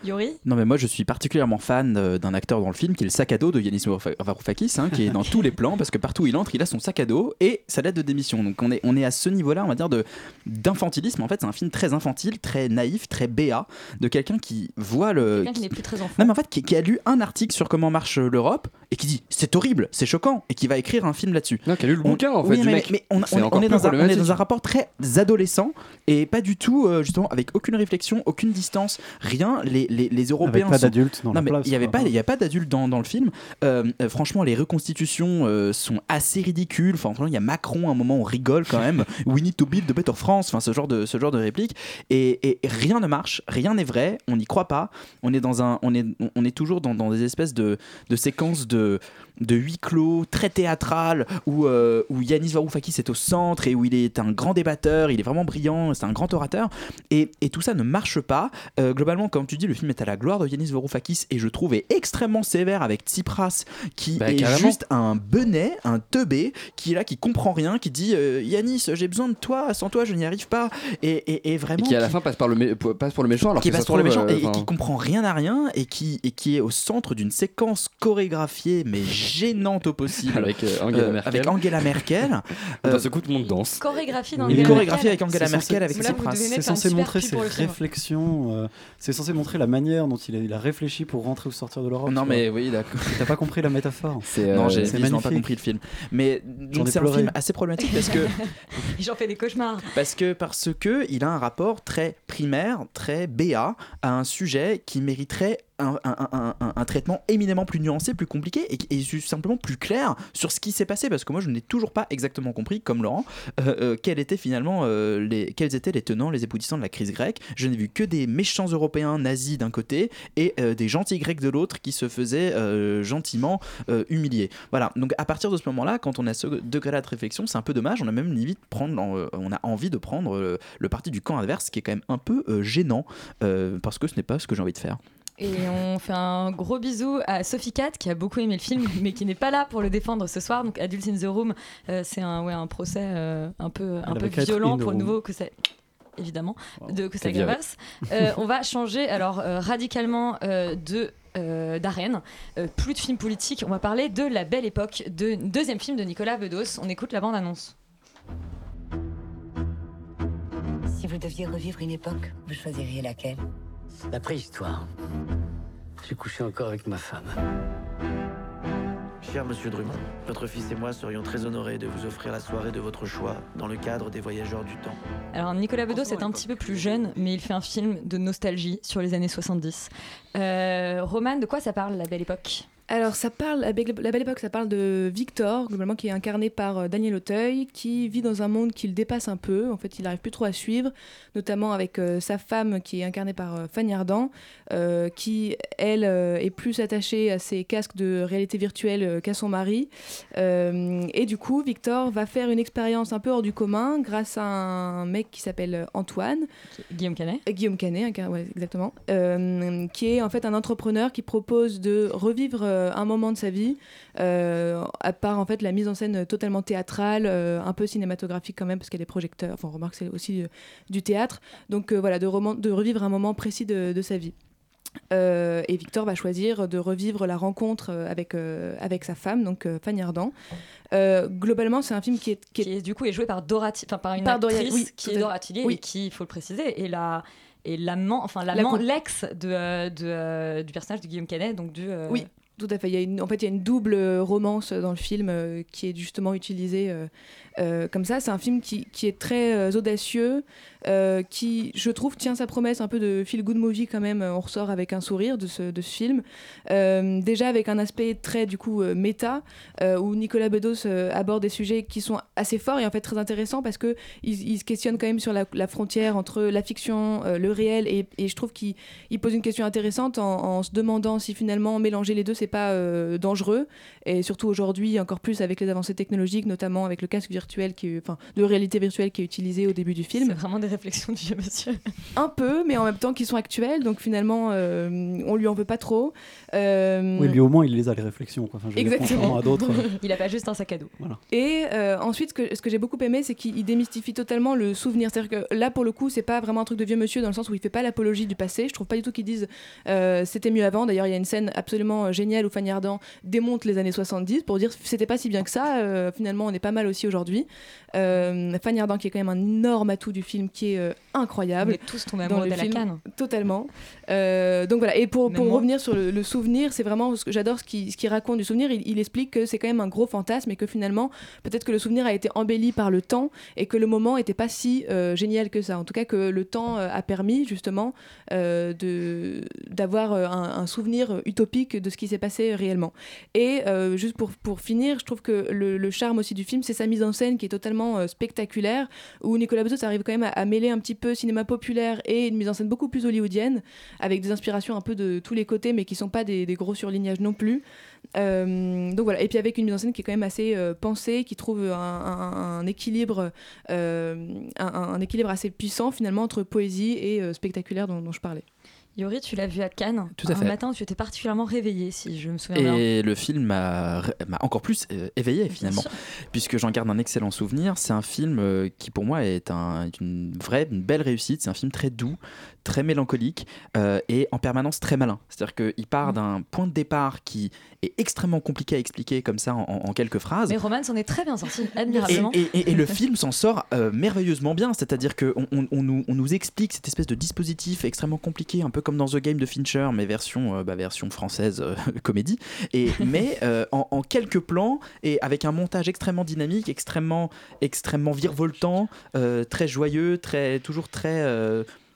Yuri Non mais moi je suis particulièrement fan euh, d'un acteur dans le film qui est le sac à dos de Yanis Varoufakis hein, qui est dans tous les plans parce que partout où il entre il a son sac à dos et sa lettre de démission. Donc on est, on est à ce niveau là on va dire de d'infantilisme. En fait c'est un film très infantile très naïf très béat de quelqu'un qui voit le Quelqu'un qui n'est plus très enfant. non mais en fait qui, qui a lu un article sur comment marche l'Europe et qui dit c'est horrible c'est choquant et qui va écrire un film là-dessus. Non, qui a lu le On- bouquin en fait oui, du mais, mec. mais on, est dans un, on est dans un rapport très adolescent et pas du tout euh, justement avec aucune réflexion aucune distance rien. Les, les, les Européens pas sont- d'adultes dans non la mais il y avait pas y a pas d'adultes dans, dans le film. Euh, euh, franchement les reconstitutions euh, sont assez ridicules. Enfin il y a Macron à un moment on rigole quand même. We need to build the better France. Enfin ce genre de ce genre de réplique. Et, et rien ne marche rien n'est vrai on n'y croit pas. On est dans un on est on est toujours dans, dans des espèces de, de séquences de de huis clos très théâtrales où euh, où Yanis Varoufakis est au centre et où il est un grand débatteur il est vraiment brillant c'est un grand orateur. Et, et tout ça ne marche pas. Euh, globalement comme tu dis le film est à la gloire de Yanis Varoufakis et je trouve est extrêmement sévère avec Tsipras qui Bah, est carrément. juste un benet un teubé qui est là qui comprend rien qui dit euh, Yanis j'ai besoin de toi sans toi je n'y arrive pas. Et, et, et Et vraiment qui à la fin passe, par le passe pour le méchant alors qui que passe se pour le méchant et, et enfin, qui comprend rien à rien et qui, et qui est au centre d'une séquence chorégraphiée mais gênante au possible Avec, euh, Angela Merkel. avec Angela Merkel. Dans ce coup, tout le monde danse. Chorégraphie dans Une chorégraphie avec Angela Merkel avec Tsipras. C'est censé montrer ses réflexions, euh, c'est censé montrer la manière dont il a, il a réfléchi pour rentrer ou sortir de l'Europe. Non mais oui d'accord. T'as pas compris la métaphore. C'est, non euh, j'ai pas compris le film. Mais c'est un film assez problématique parce que J'en fais des cauchemars. parce que parce que il a un rapport très primaire, très béat à un sujet qui mériterait un, traitement éminemment plus nuancé, plus compliqué et, et simplement plus clair sur ce qui s'est passé parce que moi je n'ai toujours pas exactement compris, comme Laurent, euh, euh, quels étaient finalement euh, les quels étaient les tenants, les aboutissants de la crise grecque. Je n'ai vu que des méchants Européens nazis d'un côté et des gentils Grecs de l'autre qui se faisaient gentiment humilier. Voilà. Donc à partir de ce moment-là, quand on a ce degré-là de réflexion, c'est un peu dommage. On a même limite prendre, on a envie de prendre euh, le parti du camp adverse, ce qui est quand même un peu gênant parce que ce n'est pas ce que j'ai envie de faire. Et on fait un gros bisou à Sophie Cat qui a beaucoup aimé le film mais qui n'est pas là pour le défendre ce soir. Donc Adults in the Room, euh, c'est un, ouais, un procès euh, un peu, un violent pour le nouveau que c'est évidemment de Costa. Euh, on va changer alors euh, radicalement euh, de euh, d'arène. Euh, plus de films politiques. On va parler de La Belle Époque, de deuxième film de Nicolas Bedos. On écoute la bande annonce. Si vous deviez revivre une époque, vous choisiriez laquelle? La préhistoire. J'ai couché encore avec ma femme. Cher Monsieur Drummond, votre fils et moi serions très honorés de vous offrir la soirée de votre choix dans le cadre des Voyageurs du Temps. Alors Nicolas Bedos est un petit peu plus jeune, mais il fait un film de nostalgie sur les années 70. Euh, Roman, de quoi ça parle, La Belle Époque? Alors, ça parle, la Belle, Époque, ça parle de Victor, globalement, qui est incarné par euh, Daniel Auteuil, qui vit dans un monde qui le dépasse un peu. En fait, il n'arrive plus trop à suivre, notamment avec euh, sa femme, qui est incarnée par euh, Fanny Ardant, euh, qui, elle, est plus attachée à ses casques de réalité virtuelle qu'à son mari. Et du coup, Victor va faire une expérience un peu hors du commun grâce à un mec qui s'appelle Antoine. Guillaume Canet. Guillaume Canet, ouais, exactement. Qui est en fait un entrepreneur qui propose de revivre un moment de sa vie, euh, à part en fait la mise en scène totalement théâtrale, euh, un peu cinématographique quand même, parce qu'il y a des projecteurs. Enfin, on remarque que c'est aussi euh, du théâtre. Donc euh, voilà, de, roman- de revivre un moment précis de, de sa vie. Euh, et Victor va choisir de revivre la rencontre euh, avec, euh, avec sa femme, donc euh, Fanny Ardant. Euh, globalement, c'est un film qui est, qui est- qui est, du coup est joué par enfin par une Par Doria- actrice oui, qui est à- Dora Tillier oui. et qui, il faut le préciser, est la et l'amant, enfin l'amant, l'ex de, euh, de, euh, du personnage de Guillaume Canet, donc du. euh, Oui, tout à fait. Il y a une, en fait, il y a une double euh, romance dans le film euh, qui est justement utilisée euh, comme ça. C'est un film qui, qui est très audacieux, qui, je trouve, tient sa promesse un peu de feel good movie quand même. On ressort avec un sourire de ce, de ce film. Déjà avec un aspect très, du coup, méta, où Nicolas Bedos aborde des sujets qui sont assez forts et en fait très intéressants parce que il, se questionne quand même sur la, frontière entre la fiction, le réel, et, je trouve qu'il il pose une question intéressante en, en se demandant si finalement mélanger les deux c'est pas euh, dangereux et surtout aujourd'hui encore plus avec les avancées technologiques, notamment avec le casque virtuel qui, est- enfin, de réalité virtuelle qui est utilisé au début du film. C'est vraiment des réflexions de vieux monsieur. Un peu, mais en même temps qui sont actuelles, donc finalement euh, on lui en veut pas trop. Euh, Oui, lui au moins il les a les réflexions. Quoi. Enfin, je Exactement. à d'autres. euh, Il a pas juste un sac à dos. Voilà. Et euh, ensuite, ce que, ce que j'ai beaucoup aimé, c'est qu'il il démystifie totalement le souvenir. C'est-à-dire que là, pour le coup, c'est pas vraiment un truc de vieux monsieur dans le sens où il fait pas l'apologie du passé. Je trouve pas du tout qu'ils disent euh, c'était mieux avant. D'ailleurs, il y a une scène absolument euh, géniale où Fanny Ardant démonte les années 70 pour dire c'était pas si bien que ça. euh, finalement, on est pas mal aussi aujourd'hui. Euh, Fanny Ardant, qui est quand même un énorme atout du film, qui est euh, incroyable. On est tous tombés dans amoureux le de la film. canne. Totalement. Donc voilà. Et pour, pour revenir sur le, le souvenir, c'est vraiment ce que j'adore ce qu'il raconte du souvenir. Il, il explique que c'est quand même un gros fantasme et que finalement, peut-être que le souvenir a été embelli par le temps et que le moment n'était pas si génial que ça. En tout cas, que le temps a permis justement de d'avoir un, un souvenir utopique de ce qui s'est réellement. Et euh, juste pour, pour finir, je trouve que le, charme aussi du film, c'est sa mise en scène qui est totalement euh, spectaculaire, où Nicolas Bedos arrive quand même à, mêler un petit peu cinéma populaire et une mise en scène beaucoup plus hollywoodienne, avec des inspirations un peu de tous les côtés, mais qui sont pas des, gros surlignages non plus. Euh, donc voilà, et puis avec une mise en scène qui est quand même assez pensée, qui trouve un, équilibre, un, équilibre assez puissant finalement entre poésie et spectaculaire dont je parlais. Yori, tu l'as vu à Cannes. Tout à un fait. matin, tu étais particulièrement réveillé, si je me souviens bien. Et le film m'a encore plus euh, éveillé finalement, puisque j'en garde un excellent souvenir. C'est un film euh, qui pour moi est un- une vraie, une belle réussite. C'est un film très doux, très mélancolique euh, et en permanence très malin. C'est-à-dire qu'il part Mm. d'un point de départ qui est extrêmement compliqué à expliquer comme ça en, quelques phrases. Mais Roman s'en est très bien sorti, Et, admirablement. et- et- et le film s'en sort euh, merveilleusement bien, c'est-à-dire qu'on on, on nous, on nous explique cette espèce de dispositif extrêmement compliqué, un peu comme dans The Game de Fincher, mais version, euh, bah, version française comédie, et, mais en, en quelques plans et avec un montage extrêmement dynamique, extrêmement, extrêmement virevoltant, très joyeux, très, toujours très,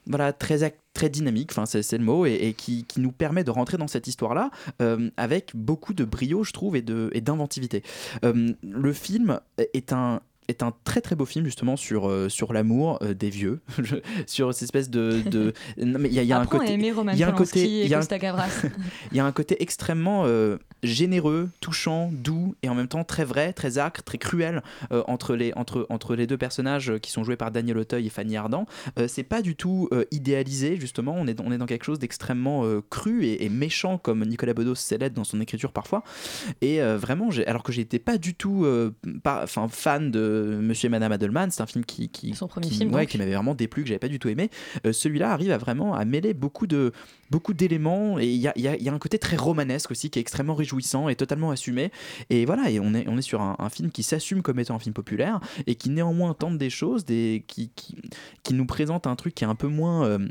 voilà, très très dynamique, enfin c'est le mot, et, et qui, qui nous permet de rentrer dans cette histoire-là euh, avec beaucoup de brio, je trouve, et d'inventivité. Euh, le film est un est un très très beau film justement sur, euh, sur l'amour euh, des vieux, sur cette espèce de... de... Non, mais il y a, il y a un côté... il y a un côté... il y y a un extrêmement euh, généreux, touchant, doux et en même temps très vrai, très acre, très cruel euh, entre, les, entre, entre les deux personnages qui sont joués par Daniel Auteuil et Fanny Ardant. Euh, c'est pas du tout euh, idéalisé, justement. On est, dans- on est dans quelque chose d'extrêmement cru et, et méchant, comme Nicolas Bedos sait l'être dans son écriture parfois. Et vraiment, alors que j'étais pas du tout pas- fan de Monsieur et Madame Adelman, c'est un film qui, qui, Son premier qui- film, ouais, qui m'avait vraiment déplu, que j'avais pas du tout aimé. Celui-là arrive à vraiment à mêler beaucoup de beaucoup d'éléments et il y a, y a un côté très romanesque aussi qui est extrêmement réjouissant et totalement assumé. Et voilà, et on est, on est sur un, film qui s'assume comme étant un film populaire et qui néanmoins tente des choses, des, qui, qui, qui nous présente un truc qui est un peu moins. euh,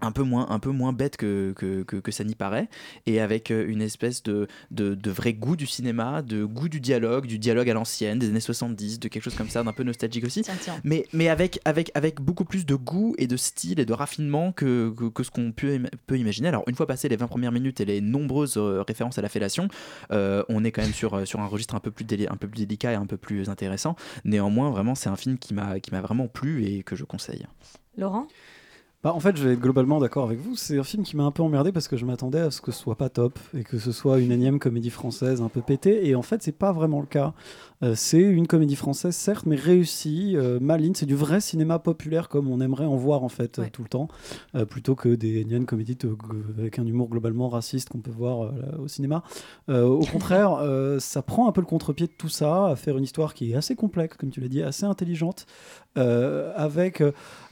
un peu moins un peu moins bête que, que, que, que ça n'y paraît et avec euh, une espèce de, de, de vrai goût du cinéma de goût du dialogue du dialogue à l'ancienne des années 70 de quelque chose comme ça d'un peu nostalgique aussi tiens. mais, mais avec, avec, avec beaucoup plus de goût et de style et de raffinement que, que, ce qu'on peut, peut imaginer. Alors, une fois passées les 20 premières minutes et les nombreuses euh, références à la fellation, euh, on est quand même sur, sur un registre un peu, plus déli- un peu plus délicat et un peu plus intéressant. Néanmoins, vraiment, c'est un film qui m'a qui m'a vraiment plu et que je conseille. Laurent? Bah, en fait, je vais être globalement d'accord avec vous. C'est un film qui m'a un peu emmerdé parce que je m'attendais à ce que ce soit pas top et que ce soit une énième comédie française un peu pétée. Et en fait, c'est pas vraiment le cas. Euh, c'est une comédie française, certes, mais réussie, euh, maligne. C'est du vrai cinéma populaire comme on aimerait en voir en fait euh, tout le temps, euh, plutôt que des énièmes comédies de- avec un humour globalement raciste qu'on peut voir là, au cinéma. Au contraire, ça prend un peu le contre-pied de tout ça, à faire une histoire qui est assez complexe, comme tu l'as dit, assez intelligente, avec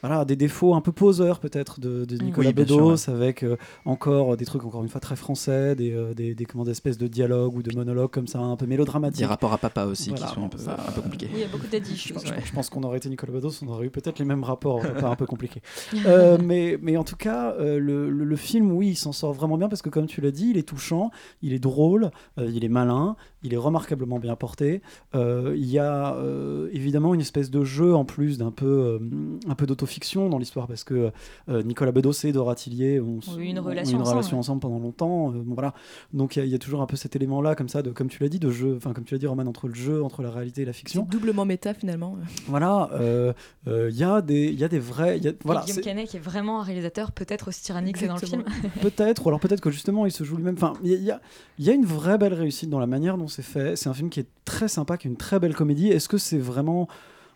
voilà, des défauts un peu poseurs peut-être de, de Oui, Nicolas sûr, Bedos, avec encore des trucs encore une fois très français, des, des, des, comment, des espèces de dialogues ou de monologues comme ça, un peu mélodramatiques. Des rapports à papa aussi Voilà, qui sont un peu, ça- un peu compliqués. Oui, il y a beaucoup d'additions. je, pense- je pense qu'on aurait été Nicolas Bedos, on aurait eu peut-être les mêmes rapports, pas un peu compliqués. Euh, mais, mais en tout cas, euh, le, le- le film, oui, il s'en sort vraiment bien parce que, comme tu l'as dit, il est touchant, il est drôle, euh, il est malin, il est remarquablement bien porté. Euh, il y a euh, évidemment une espèce de jeu en plus d'un peu, euh, un peu d'autofiction dans l'histoire parce que euh, Nicolas Bedos et Dora Tillier ont, Ont eu une ont relation une ensemble, relation ouais. ensemble pendant longtemps. euh, bon, voilà. Donc il y y, a toujours un peu cet élément-là, comme ça, de, comme tu l'as dit, de jeu, enfin comme tu l'as dit, Roman, entre le jeu, entre la réalité et la fiction. Doublement méta finalement. Voilà, euh, euh, il y, a des- il y a des vrais. il y a- voilà, et Guillaume Canet qui est vraiment un réalisateur peut-être aussi tyrannique que dans le film. Peut-être, ou alors peut-être que justement il se joue lui-même. Enfin, il y, a- il y a- il y a une vraie belle réussite dans la manière dont c'est fait. C'est un film qui est très sympa, qui est une très belle comédie. Est-ce que c'est vraiment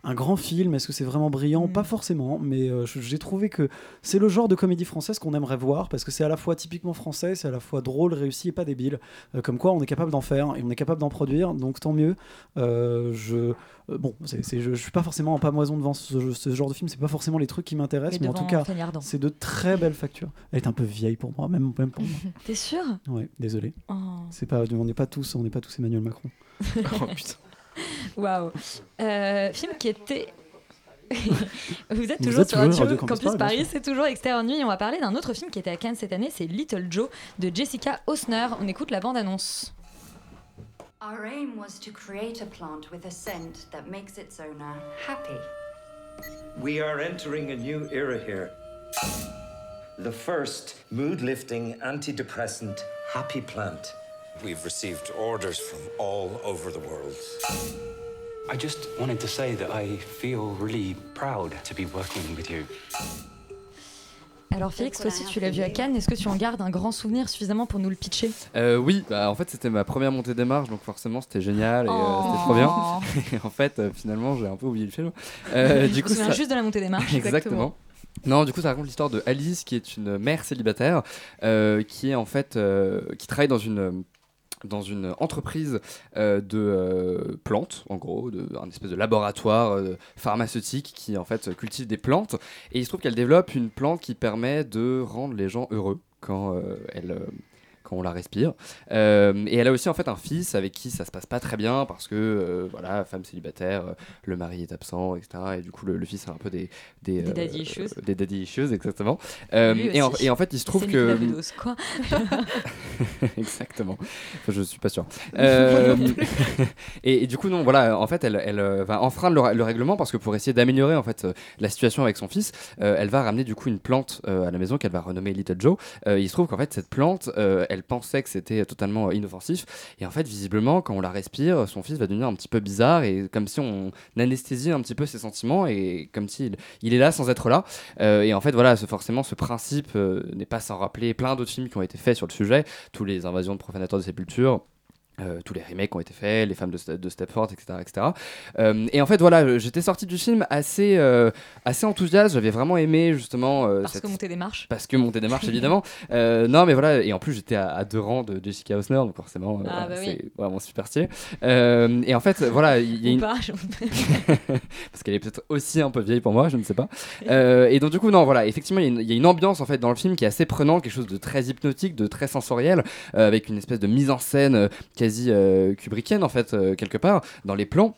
un grand film Est-ce que c'est vraiment brillant? Pas forcément, mais euh, j'ai trouvé que c'est le genre de comédie française qu'on aimerait voir parce que c'est à la fois typiquement français, c'est à la fois drôle, réussi et pas débile. Euh, comme quoi, on est capable d'en faire et on est capable d'en produire, donc tant mieux. Euh, je euh, bon, c'est, c'est- je, je suis pas forcément en pamoison devant ce, ce genre de film. C'est pas forcément les trucs qui m'intéressent, Mais mais, en tout cas, c'est de très belles factures. Elle est un peu vieille pour moi, même, même pour moi. T'es sûr Ouais, désolé. Oh. C'est pas, on n'est pas tous, on n'est pas tous Emmanuel Macron. oh putain. Waouh. Euh, film qui était. Vous êtes Vous toujours êtes sur Radio Campus, Campus Paris, c'est toujours Extérieur Nuit. Et on va parler d'un autre film qui était à Cannes cette année, c'est Little Joe de Jessica Osner. On écoute la bande-annonce. Our aim was to create a plant with a scent that makes its owner happy. We are entering a new era here. The first mood lifting antidepressant happy plant. We've received orders from all over the world. I just wanted to say that I feel really proud to be working with you. Alors Félix, toi aussi tu l'as vu à Cannes. Est-ce que tu en gardes un grand souvenir suffisamment pour nous le pitcher? Euh, oui, bah, en fait c'était ma première montée des marches, donc forcément c'était génial et euh, Oh. c'était trop bien. Et en fait, euh, finalement, j'ai un peu oublié le film. Je me souviens juste de la montée des marches, exactement. Non, du coup, ça raconte l'histoire de Alice, qui est une mère célibataire, euh, qui est en fait, euh, qui travaille dans une dans une entreprise euh, de euh, plantes, en gros, de, un espèce de laboratoire euh, pharmaceutique qui en fait cultive des plantes. Et il se trouve qu'elle développe une plante qui permet de rendre les gens heureux quand elle quand on la respire. Euh, et elle a aussi en fait un fils avec qui ça se passe pas très bien parce que euh, voilà, femme célibataire, euh, le mari est absent, etc. Et du coup le, le fils a un peu des des, Des daddy issues. des daddy issues, exactement. Et, en, aussi. et en fait il se trouve que quoi. exactement. Enfin, je suis pas sûr. Et, et du coup non, voilà, en fait elle, elle va enfreindre le, le règlement parce que pour essayer d'améliorer en fait la situation avec son fils, elle va ramener du coup une plante à la maison qu'elle va renommer Little Joe. Il se trouve qu'en fait cette plante, euh, elle pensait que c'était totalement euh, inoffensif et en fait visiblement quand on la respire, son fils va devenir un petit peu bizarre et comme si on anesthésie un petit peu ses sentiments et comme s'il il est là sans être là. Euh, et en fait voilà, ce, forcément ce principe euh, n'est pas sans rappeler plein d'autres films qui ont été faits sur le sujet, tous les invasions de profanateurs de sépulture euh, tous les remakes qui ont été faits, les femmes de, Ste- de Stepford, etc. etc. Euh, et en fait, voilà, j'étais sorti du film assez, euh, assez enthousiaste. J'avais vraiment aimé justement. Parce cette- que monter des marches. Parce que monter des marches, évidemment. Non, mais voilà, et en plus, j'étais à, à deux rangs de Jessica Hausner, donc forcément, Ah, bah c'est oui. vraiment super stylé. Euh, et en fait, voilà, il y a une. pas, Parce qu'elle est peut-être aussi un peu vieille pour moi, je ne sais pas. Et donc, du coup, non, voilà, effectivement, il y, a une- il y a une ambiance en fait dans le film qui est assez prenante, quelque chose de très hypnotique, de très sensoriel, avec une espèce de mise en scène euh, quasi euh, kubrickienne, en fait, euh, quelque part, dans les plans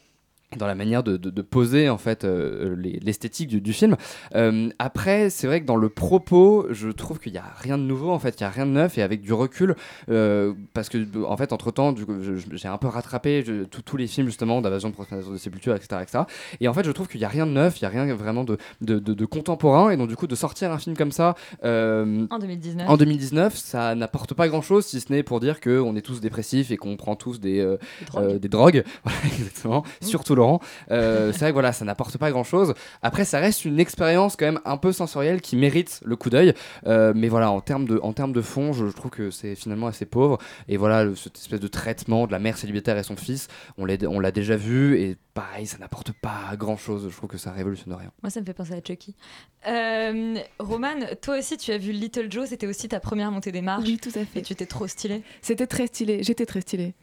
dans la manière de, de- de poser en fait euh, les- l'esthétique du, du film. Euh, après, c'est vrai que dans le propos, je trouve qu'il n'y a rien de nouveau en fait, il n'y a rien de neuf et avec du recul, euh, parce que en fait entre temps, j'ai un peu rattrapé je- tous- tous les films justement d'invasion de profanation de sépulture, etc., etc. Et en fait, je trouve qu'il n'y a rien de neuf, il n'y a rien vraiment de, contemporain et donc du coup de sortir un film comme ça En 2019. en 2019, ça n'apporte pas grand chose si ce n'est pour dire qu'on est tous dépressifs et qu'on prend tous des, drogues. des drogues. Voilà, exactement. Surtout Euh, c'est vrai que voilà, ça n'apporte pas grand chose. Après, ça reste une expérience quand même un peu sensorielle qui mérite le coup d'œil. Euh, mais voilà, en termes de, en termes de fond, je, trouve que c'est finalement assez pauvre. Et voilà, cette espèce de traitement de la mère célibataire et son fils, on l'a on l'a déjà vu. Et pareil, ça n'apporte pas grand chose. Je trouve que ça révolutionne rien. Moi, ça me fait penser à Chucky. Euh, Roman, toi aussi, tu as vu Little Joe. C'était aussi ta première montée des marches. Oui, tout à fait. Et tu étais trop stylée. C'était très stylé. J'étais très stylée.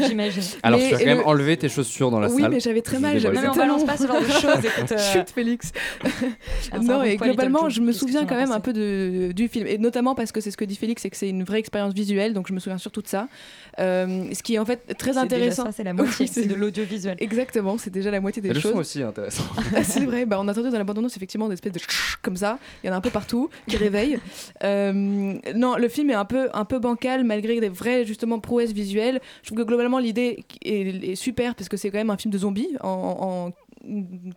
J'imagine. Alors, Mais- tu as quand même le- enlevé tes chaussures dans la oui, salle. mais j'avais très mal. J'avais ça. Non, mais on balance pas ce genre de choses, écoute, euh. Chut, Félix. Non, et quoi, globalement, Little je me souviens quand même un peu de, du film. Et notamment parce que c'est ce que dit Félix, c'est que c'est une vraie expérience visuelle. Donc je me souviens surtout de ça. Euh, ce qui est en fait très intéressant. ça, c'est la moitié, Oui, c'est de l'audiovisuel. Exactement, c'est déjà la moitié des Et le choses. son aussi est intéressant. Ah, c'est vrai, bah, on a entendu dans la bande-annonce effectivement des espèces de comme ça. Il y en a un peu partout qui réveillent. Euh, non, le film est un peu, un peu bancal malgré des vraies justement prouesses visuelles. Je trouve que globalement l'idée est, est super parce que c'est quand même un film de zombies en, en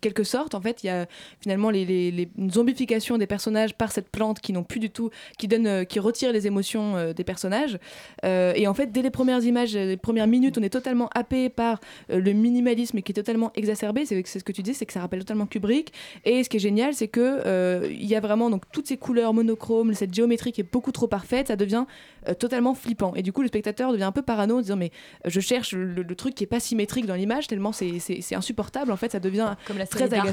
quelque sorte. En fait, il y a finalement les, les- les- une zombification des personnages par cette plante qui n'ont plus du tout, qui donne, euh, qui retire les émotions euh, des personnages. Euh, et en fait, dès les premières images, les premières minutes, on est totalement happé par le minimalisme qui est totalement exacerbé. C'est ce que tu dis, c'est que ça rappelle totalement Kubrick. Et ce qui est génial, c'est que il y a vraiment donc toutes ces couleurs monochromes, cette géométrie qui est beaucoup trop parfaite, ça devient euh, totalement flippant. Et du coup, le spectateur devient un peu parano en disant mais euh, je cherche le, le truc qui est pas symétrique dans l'image tellement c'est- insupportable. En fait, ça devient Comme la très Dark.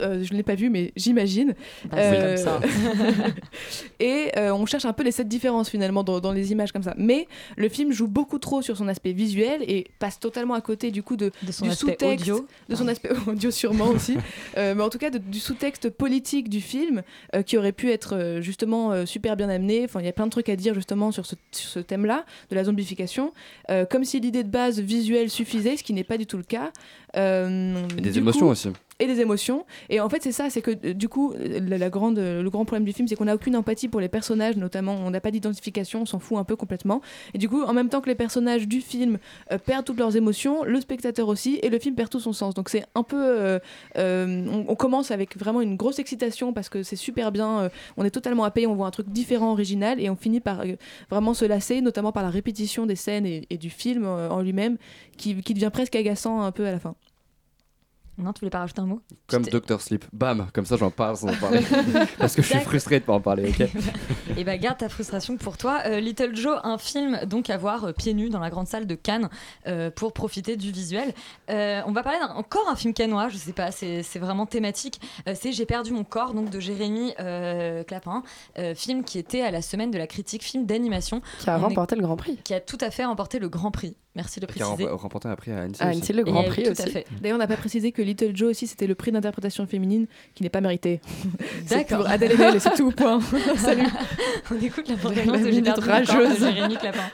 Euh, je ne l'ai pas vu, mais j'imagine. Bah, c'est comme ça. et euh, on cherche un peu les sept différences finalement dans, dans les images comme ça. Mais le film joue beaucoup trop sur son aspect visuel et passe totalement à côté du coup de, son du aspect sous-texte, audio. de son aspect audio sûrement aussi, Euh, mais en tout cas de- du sous-texte politique du film euh, qui aurait pu être euh, justement euh, super bien amené. Enfin, il y a plein de trucs à dire justement sur ce, sur ce thème-là de la zombification, Euh, comme si l'idée de base visuelle suffisait, ce qui n'est pas du tout le cas. Euh, Et des émotions coup- aussi. Et des émotions. Et en fait, c'est ça, c'est que euh, du coup, la, la euh, le grand problème du film, c'est qu'on n'a aucune empathie pour les personnages, notamment, on n'a pas d'identification, on s'en fout un peu complètement. Et du coup, en même temps que les personnages du film euh, perdent toutes leurs émotions, le spectateur aussi, et le film perd tout son sens. Donc c'est un peu, on, commence avec vraiment une grosse excitation parce que c'est super bien, on est totalement happé, on voit un truc différent, original, et on finit par vraiment se lasser, notamment par la répétition des scènes et, du film en lui-même, qui devient presque agaçant un peu à la fin. Non, tu voulais pas rajouter un mot Comme Doctor Sleep. Bam, comme ça j'en parle sans en parler. Parce que je suis frustré de pas en parler, ok Et bah garde ta frustration pour toi. Euh, Little Joe, un film donc à voir euh, pieds nus dans la grande salle de Cannes euh, pour profiter du visuel. Euh, on va parler d'un encore un film canois, je sais pas, c'est c'est vraiment thématique. Euh, c'est J'ai perdu mon corps donc de Jérémy euh, Clapin, euh, film qui était à la semaine de la critique film d'animation. Qui a On est- remporté le Grand Prix. Qui a tout à fait remporté le Grand Prix. Merci de le Qui a préciser. rem- remporté un prix à Annecy. À aussi. Annecy, le Grand Et Prix tout aussi. à fait. D'ailleurs, on n'a pas précisé que Little Joe aussi, c'était le prix d'interprétation féminine qui n'est pas mérité. C'est D'accord. pour Adèle Haenel et c'est tout, point. Salut. On écoute la bande-annonce de rageuse. Jérémy Clapin.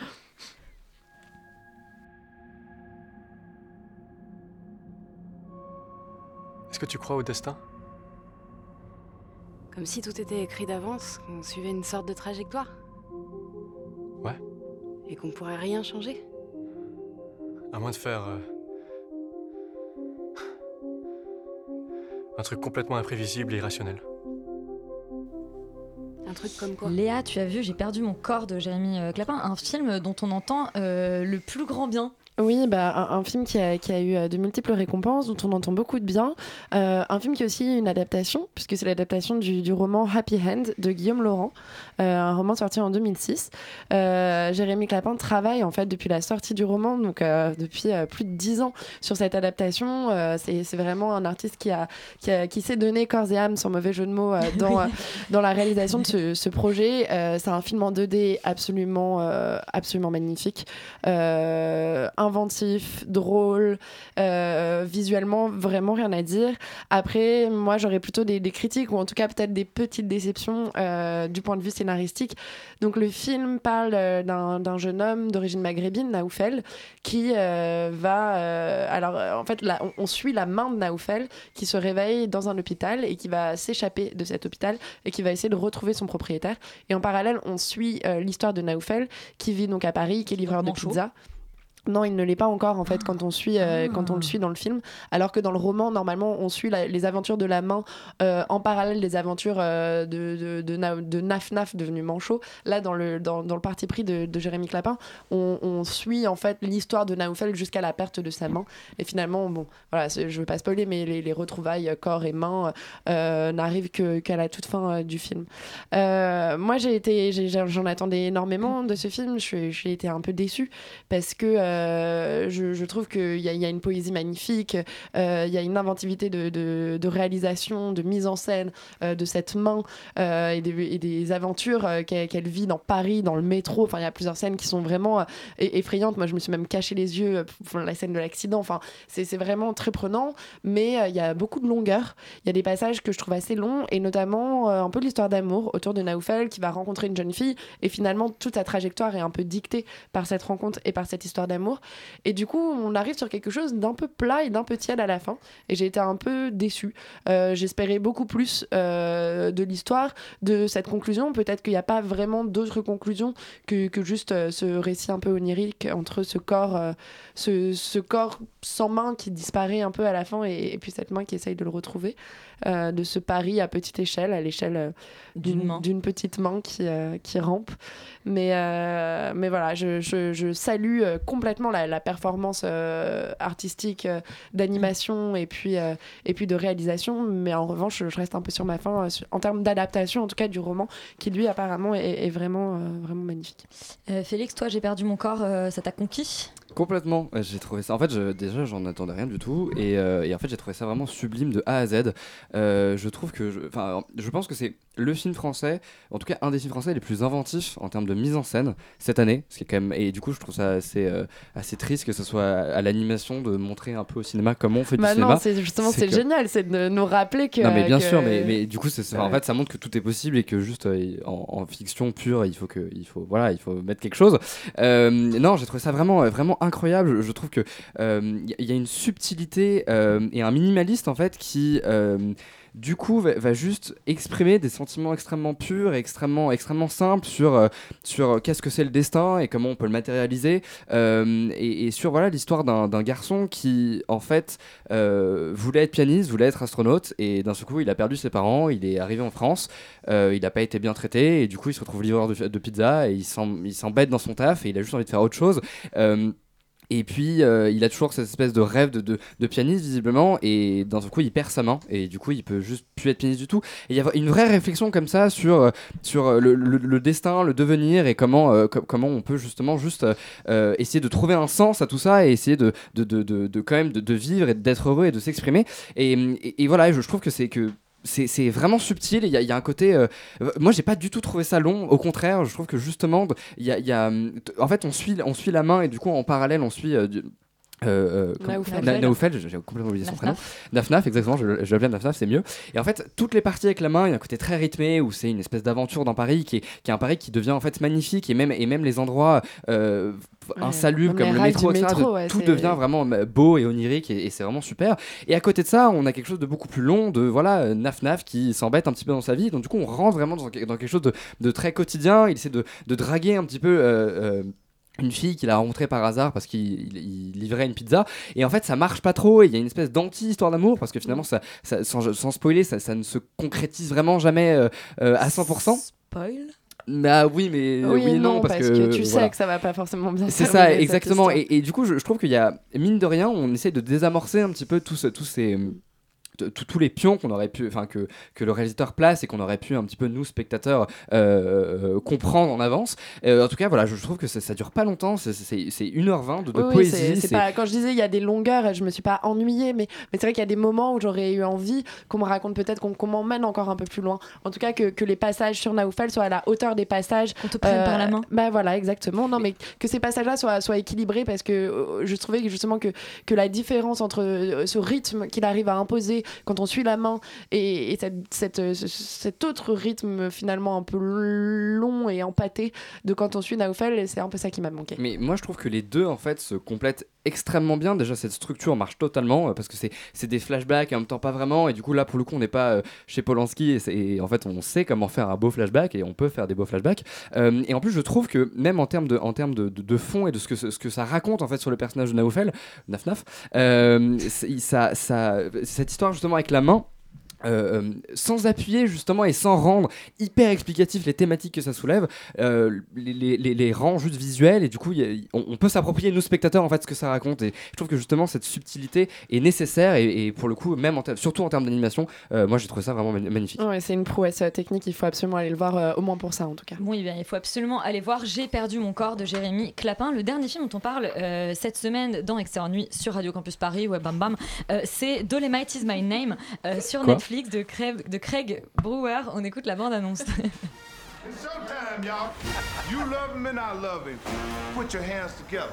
Est-ce que tu crois au destin? Comme si tout était écrit d'avance, qu'on suivait une sorte de trajectoire. Ouais. Et qu'on pourrait rien changer. À moins de faire. euh, Un truc complètement imprévisible et irrationnel. Un truc comme quoi Léa, tu as vu J'ai perdu mon corps de Jérémy euh, Clapin, un film dont on entend euh, le plus grand bien Oui, bah, un, un film qui a, qui a eu euh, de multiples récompenses, dont on entend beaucoup de bien. Euh, un film qui est aussi une adaptation, puisque c'est l'adaptation du, du roman Happy Hand de Guillaume Laurent, euh, un roman sorti en 2006. Euh, Jérémy Clapin travaille en fait depuis la sortie du roman, donc depuis plus de dix ans sur cette adaptation. C'est vraiment un artiste qui, a, qui, a- qui s'est donné corps et âme, sans mauvais jeu de mots, dans, dans la réalisation de ce, ce projet. C'est un film en 2D absolument, absolument magnifique. Inventif, drôle, euh, visuellement, vraiment rien à dire. Après, moi, j'aurais plutôt des, des critiques ou en tout cas peut-être des petites déceptions euh, du point de vue scénaristique. Donc, le film parle euh, d'un jeune homme d'origine maghrébine, Naoufel, qui va. alors, en fait, là, on, on suit la main de Naoufel qui se réveille dans un hôpital et qui va s'échapper de cet hôpital et qui va essayer de retrouver son propriétaire. Et en parallèle, on suit euh, l'histoire de Naoufel qui vit donc à Paris, qui est livreur de pizza. Non, il ne l'est pas encore en fait quand on suit euh, quand on le suit dans le film, alors que dans le roman normalement on suit la- les aventures de la main euh, en parallèle des aventures euh, de, de, de, Na- de Naf Naf devenu Manchot. Là dans le dans, dans le parti pris de, de Jérémy Clapin, on, on suit en fait l'histoire de Naoufel jusqu'à la perte de sa main et finalement bon voilà je veux pas spoiler mais les, les retrouvailles corps et main n'arrivent que qu'à la toute fin du film. Moi j'ai été j'en attendais énormément de ce film, j'ai été un peu déçue parce que euh, je, trouve qu'il y, y a une poésie magnifique, euh, il y a une inventivité de, réalisation, de mise en scène de cette main euh, et, des, aventures euh, qu'elle vit dans Paris, dans le métro. Enfin, il y a plusieurs scènes qui sont vraiment euh, e- effrayantes. Moi, je me suis même caché les yeux euh, pour la scène de l'accident. Enfin, c'est vraiment très prenant, mais euh, il y a beaucoup de longueur. Il y a des passages que je trouve assez longs, et notamment euh, un peu l'histoire d'amour autour de Naoufel qui va rencontrer une jeune fille, et finalement toute sa trajectoire est un peu dictée par cette rencontre et par cette histoire d'amour. Et du coup, on arrive sur quelque chose d'un peu plat et d'un peu tiède à la fin, et j'ai été un peu déçue. Euh, J'espérais beaucoup plus euh, de l'histoire, de cette conclusion. Peut-être qu'il n'y a pas vraiment d'autres conclusions que, que juste euh, ce récit un peu onirique entre ce corps, ce, ce corps sans main qui disparaît un peu à la fin et, et puis cette main qui essaye de le retrouver. De ce pari à petite échelle, à l'échelle d'une petite main qui, qui rampe. Mais, mais voilà, je, je- je salue euh, complètement la, la performance euh, artistique euh, d'animation et, puis euh, et puis de réalisation. Mais en revanche, je reste un peu sur ma fin en termes d'adaptation, en tout cas du roman, qui lui apparemment est, est vraiment, vraiment magnifique. Félix, toi, j'ai perdu mon corps, ça t'a conquis? Complètement, Ouais, j'ai trouvé ça. En fait, je- déjà, j'en attendais rien du tout, et, euh, et en fait, j'ai trouvé ça vraiment sublime de A à Z. Euh, je trouve que, je- enfin, je pense que c'est le film français, en tout cas un des films français les plus inventifs en termes de mise en scène cette année, ce qui est quand même. Et du coup, je trouve ça assez, euh, assez triste que ce soit à, à l'animation de montrer un peu au cinéma comment on fait du Bah cinéma. non, c'est justement c'est que- génial, c'est de nous rappeler que. non mais bien que- sûr, mais, mais du coup, c'est, en fait, ça montre que tout est possible et que juste euh, en, en fiction pure, il faut que, il faut, voilà, il faut mettre quelque chose. Euh, non, j'ai trouvé ça vraiment, euh, vraiment incroyable. Je, trouve que euh, il y, y a une subtilité euh, et un minimaliste en fait qui euh, du coup va, juste exprimer des sentiments extrêmement purs et extrêmement extrêmement simples sur euh, sur euh, qu'est-ce que c'est le destin et comment on peut le matérialiser euh, et, sur voilà l'histoire d'un garçon qui en fait euh, voulait être pianiste voulait être astronaute et d'un seul coup il a perdu ses parents il est arrivé en France euh, il n'a pas été bien traité et du coup il se retrouve livreur de, de pizza et il s'em- il s'embête dans son taf et il a juste envie de faire autre chose Euh, et puis, euh, il a toujours cette espèce de rêve de, de, pianiste, visiblement, et d'un coup, il perd sa main, et du coup, il peut juste plus être pianiste du tout. Et il y a une vraie réflexion comme ça sur, euh, sur euh, le, destin, le devenir, et comment, co- comment on peut justement juste essayer de trouver un sens à tout ça, et essayer de, de, de, quand même de, vivre, et d'être heureux, et de s'exprimer. Et, et, voilà, je trouve que c'est que c'est vraiment subtil. Il y, a- il y a un côté. euh, moi, j'ai pas du tout trouvé ça long. Au contraire, je trouve que justement, il y a, il y a, hum, en fait, on suit, on suit la main et du coup, en parallèle, on suit. euh, du- euh, euh, Naoufel. J'ai complètement oublié son prénom. Nafnaf. Exactement, je, je l'appelais Nafnaf, c'est mieux. Et en fait, toutes les parties avec la main, il y a un côté très rythmé où c'est une espèce d'aventure dans Paris qui est, qui est un Paris qui devient en fait magnifique et même, et même les endroits même comme le métro, etc., métro, de- ouais, tout devient vraiment euh, beau et onirique et, et c'est vraiment super. Et à côté de ça, on a quelque chose de beaucoup plus long de voilà euh, Naf Naf qui s'embête un petit peu dans sa vie. Donc du coup, on rentre vraiment dans, dans quelque chose de, de très quotidien. Il essaie de, de draguer un petit peu. euh, euh, une fille qu'il a rencontrée par hasard parce qu'il il- il livrait une pizza et en fait ça marche pas trop et il y a une espèce d'anti-histoire d'amour parce que finalement ça, ça- sans, sans spoiler ça, ça ne se concrétise vraiment jamais euh, euh, à 100% Spoil? Bah oui, mais Oui, non, parce, parce que, que tu sais que ça va pas forcément bien C'est ça, exactement. Et, et du coup, je, je trouve qu'il y a, mine de rien, on essaie de désamorcer un petit peu tous, tous ces. Tous les pions qu'on aurait pu enfin que, que le réalisateur place et qu'on aurait pu un petit peu nous spectateurs euh, euh, comprendre en avance Euh, en tout cas voilà je, je trouve que ça, ça dure pas longtemps c'est- c'est c'est 1h20 de, de Oui, poésie pas- quand je disais il y a des longueurs, je me suis pas ennuyée, mais, mais c'est vrai qu'il y a des moments où j'aurais eu envie qu'on me raconte peut-être qu'on m'emmène encore un peu plus loin. En tout cas, que, que les passages sur Naoufal soient à la hauteur des passages. Qu'on te prenne par la main. Bah voilà, exactement. Non, mais que ces passages-là soient, soient équilibrés parce que euh, je trouvais justement que, que la différence entre euh, ce rythme qu'il arrive à imposer quand on suit la main et, et cette, cette, ce- cet autre rythme finalement un peu long et empâté de quand on suit Naoufal, c'est un peu ça qui m'a manqué. Mais moi, je trouve que les deux, en fait, se complètent extrêmement bien. Déjà, cette structure marche totalement euh, parce que c'est des flashbacks et en même temps pas vraiment. Et du coup, là, pour le coup, on n'est pas euh, chez Polanski et, en fait, on sait comment faire un beau flashback et on peut faire des beaux flashbacks. Euh, et en plus, je trouve que même en termes de, fond et de ce que, ça raconte en fait sur le personnage de Naoufel, Naf Naf, ça, ça, cette histoire justement avec la main. Euh, sans appuyer justement et sans rendre hyper explicatif les thématiques que ça soulève, euh, les, les- rend juste visuels et du coup il y a- on, on peut s'approprier nous spectateurs en fait ce que ça raconte et je trouve que justement cette subtilité est nécessaire et, et pour le coup même en surtout en termes d'animation, euh, moi j'ai trouvé ça vraiment ma- magnifique. Ouais, c'est une prouesse euh, technique, il faut absolument aller le voir, euh, au moins pour ça en tout cas. Bon, eh bien, il faut absolument aller voir J'ai perdu mon corps de Jérémy Clapin, le dernier film dont on parle euh, cette semaine dans Extérieur Nuit sur Radio Campus Paris, ouais, bam bam. Euh, c'est Dolemite is my name euh, sur Quoi? Netflix de Craig, de Craig Brewer. On écoute la bande annonce. It's showtime, y'all. You love him and I love him. Put your hands together.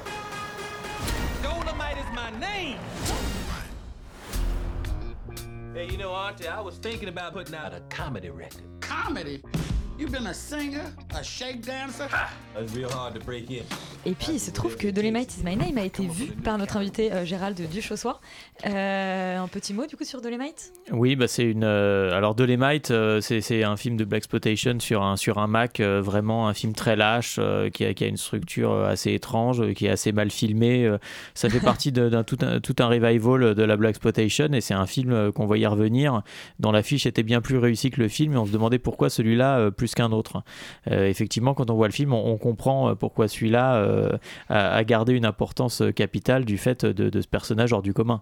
Dolomite is my name. Hey, you know, Auntie, I was thinking about putting out a comedy record. Comedy? You've been a singer, a shake dancer? It's real hard to break in. Et puis il se trouve que Dolemite is my name a été vu par notre invité euh, Gérald Duchossoir. Euh, un petit mot du coup sur Dolemite Oui, bah c'est une. euh, alors, Dolemite, euh, c'est c'est un film de Black Exploitation sur un, sur un Mac, euh, vraiment un film très lâche, euh, qui, a, qui a une structure euh, assez étrange, euh, qui est assez mal filmé. euh. ça fait partie de- d'un tout, un, tout un revival de la Black Exploitation et c'est un film euh, qu'on voyait revenir, dont l'affiche était bien plus réussie que le film et on se demandait pourquoi celui-là euh, plus qu'un autre. Euh, effectivement, quand on voit le film, on, comprend euh, pourquoi celui-là euh, a, gardé une importance euh, capitale du fait de ce personnage hors du commun.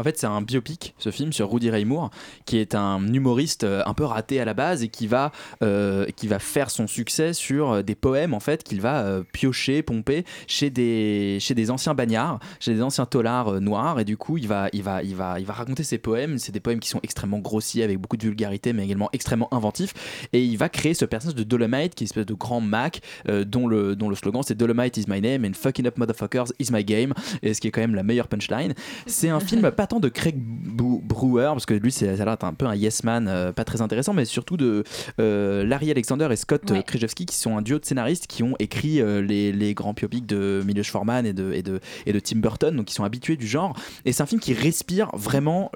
En fait, c'est un biopic, ce film, sur Rudy Ray Moore, qui est un humoriste euh, un peu raté à la base et qui va, euh, qui va faire son succès sur euh, des poèmes, en fait, qu'il va piocher, pomper chez des, chez des anciens bagnards, chez des anciens taulards euh, noirs. Et du coup, il va, il, va, il, va, il va raconter ses poèmes. C'est des poèmes qui sont extrêmement grossiers, avec beaucoup de vulgarité, mais également extrêmement inventifs. Et il va créer ce personnage de Dolomite, qui est une espèce de grand Mac, dont, le, dont le slogan c'est Dolomite is my name and fucking up motherfuckers is my game. Et ce qui est quand même la meilleure punchline. C'est un film pas de Craig Brewer, parce que lui, c'est- ça a un peu un yes man, euh, pas très intéressant, mais surtout de euh, Larry Alexander et Scott euh, Krzyzewski, qui sont un duo de scénaristes qui ont écrit les, les grands biopics de Milos Forman et de, et, de, et de Tim Burton, donc qui sont habitués du genre. Et c'est un film qui respire vraiment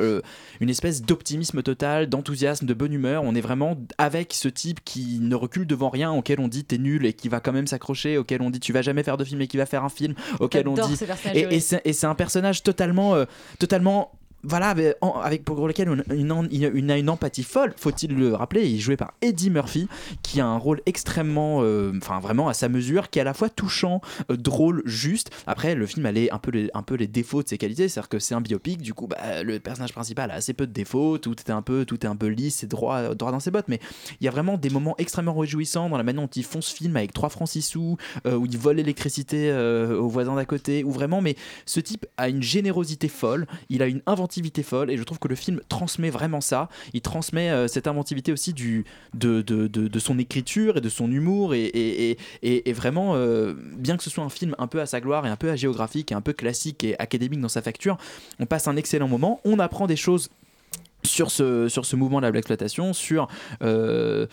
une espèce d'optimisme total, d'enthousiasme, de bonne humeur. On est vraiment avec ce type qui ne recule devant rien, auquel on dit t'es nul et qui va quand même s'accrocher, auquel on dit tu vas jamais faire de film et qui va faire un film, auquel on dit. ce Et, c'est et c'est un personnage totalement, euh, totalement voilà, avec, en- avec pour lequel on, a une, une empathie folle, faut-il le rappeler. Il est joué par Eddie Murphy, qui a un rôle extrêmement, euh, enfin vraiment à sa mesure, qui est à la fois touchant, euh, drôle, juste. Après, le film a les- un peu les, un peu les défauts de ses qualités, c'est-à-dire que c'est un biopic, du coup, bah, le personnage principal a assez peu de défauts, tout est un peu, tout est un peu lisse et droit, droit dans ses bottes. Mais il y a vraiment des moments extrêmement réjouissants dans la manière dont ils font ce film avec 3 francs 6 sous, euh, où ils volent l'électricité aux voisins d'à côté, ou vraiment, mais ce type a une générosité folle, il a une inventivité folle, et je trouve que le film transmet vraiment ça. Il transmet euh, cette inventivité aussi de, son écriture et de son humour, et, et, vraiment, euh, bien que ce soit un film un peu à sa gloire et un peu agéographique et un peu classique et académique dans sa facture, on passe un excellent moment, on apprend des choses sur ce, mouvement de la black exploitation, sur, euh,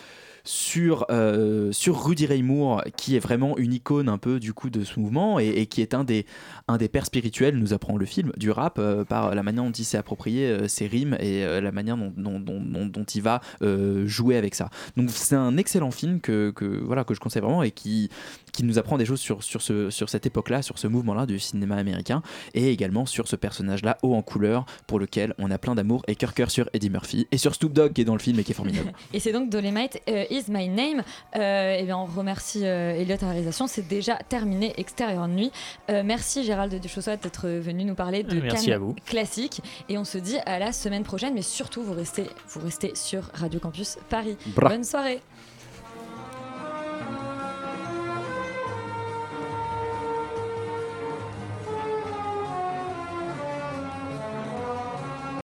sur, euh, sur Rudy Ray Moore, qui est vraiment une icône un peu du coup de ce mouvement et, qui est un des, un des pères spirituels, nous apprend le film, du rap, euh, par la manière dont il s'est approprié euh, ses rimes et la manière dont, dont, dont- il va jouer avec ça. Donc c'est un excellent film que, que, voilà, que je conseille vraiment et qui, qui nous apprend des choses sur, sur, ce, sur cette époque-là, sur ce mouvement-là du cinéma américain, et également sur ce personnage-là haut en couleur, pour lequel on a plein d'amour et cœur cœur sur Eddie Murphy, et sur Snoop Dogg qui est dans le film et qui est formidable. Et c'est donc Dolemite euh, Is My Name. Euh, et bien on remercie euh, Elliot à la réalisation. C'est déjà terminé, Extérieur de nuit. Euh, merci Gérald Duchossois d'être venu nous parler de Merci Cannes à vous. classique. Et on se dit à la semaine prochaine. Mais surtout, vous restez, vous restez sur Radio Campus Paris. Bra. Bonne soirée.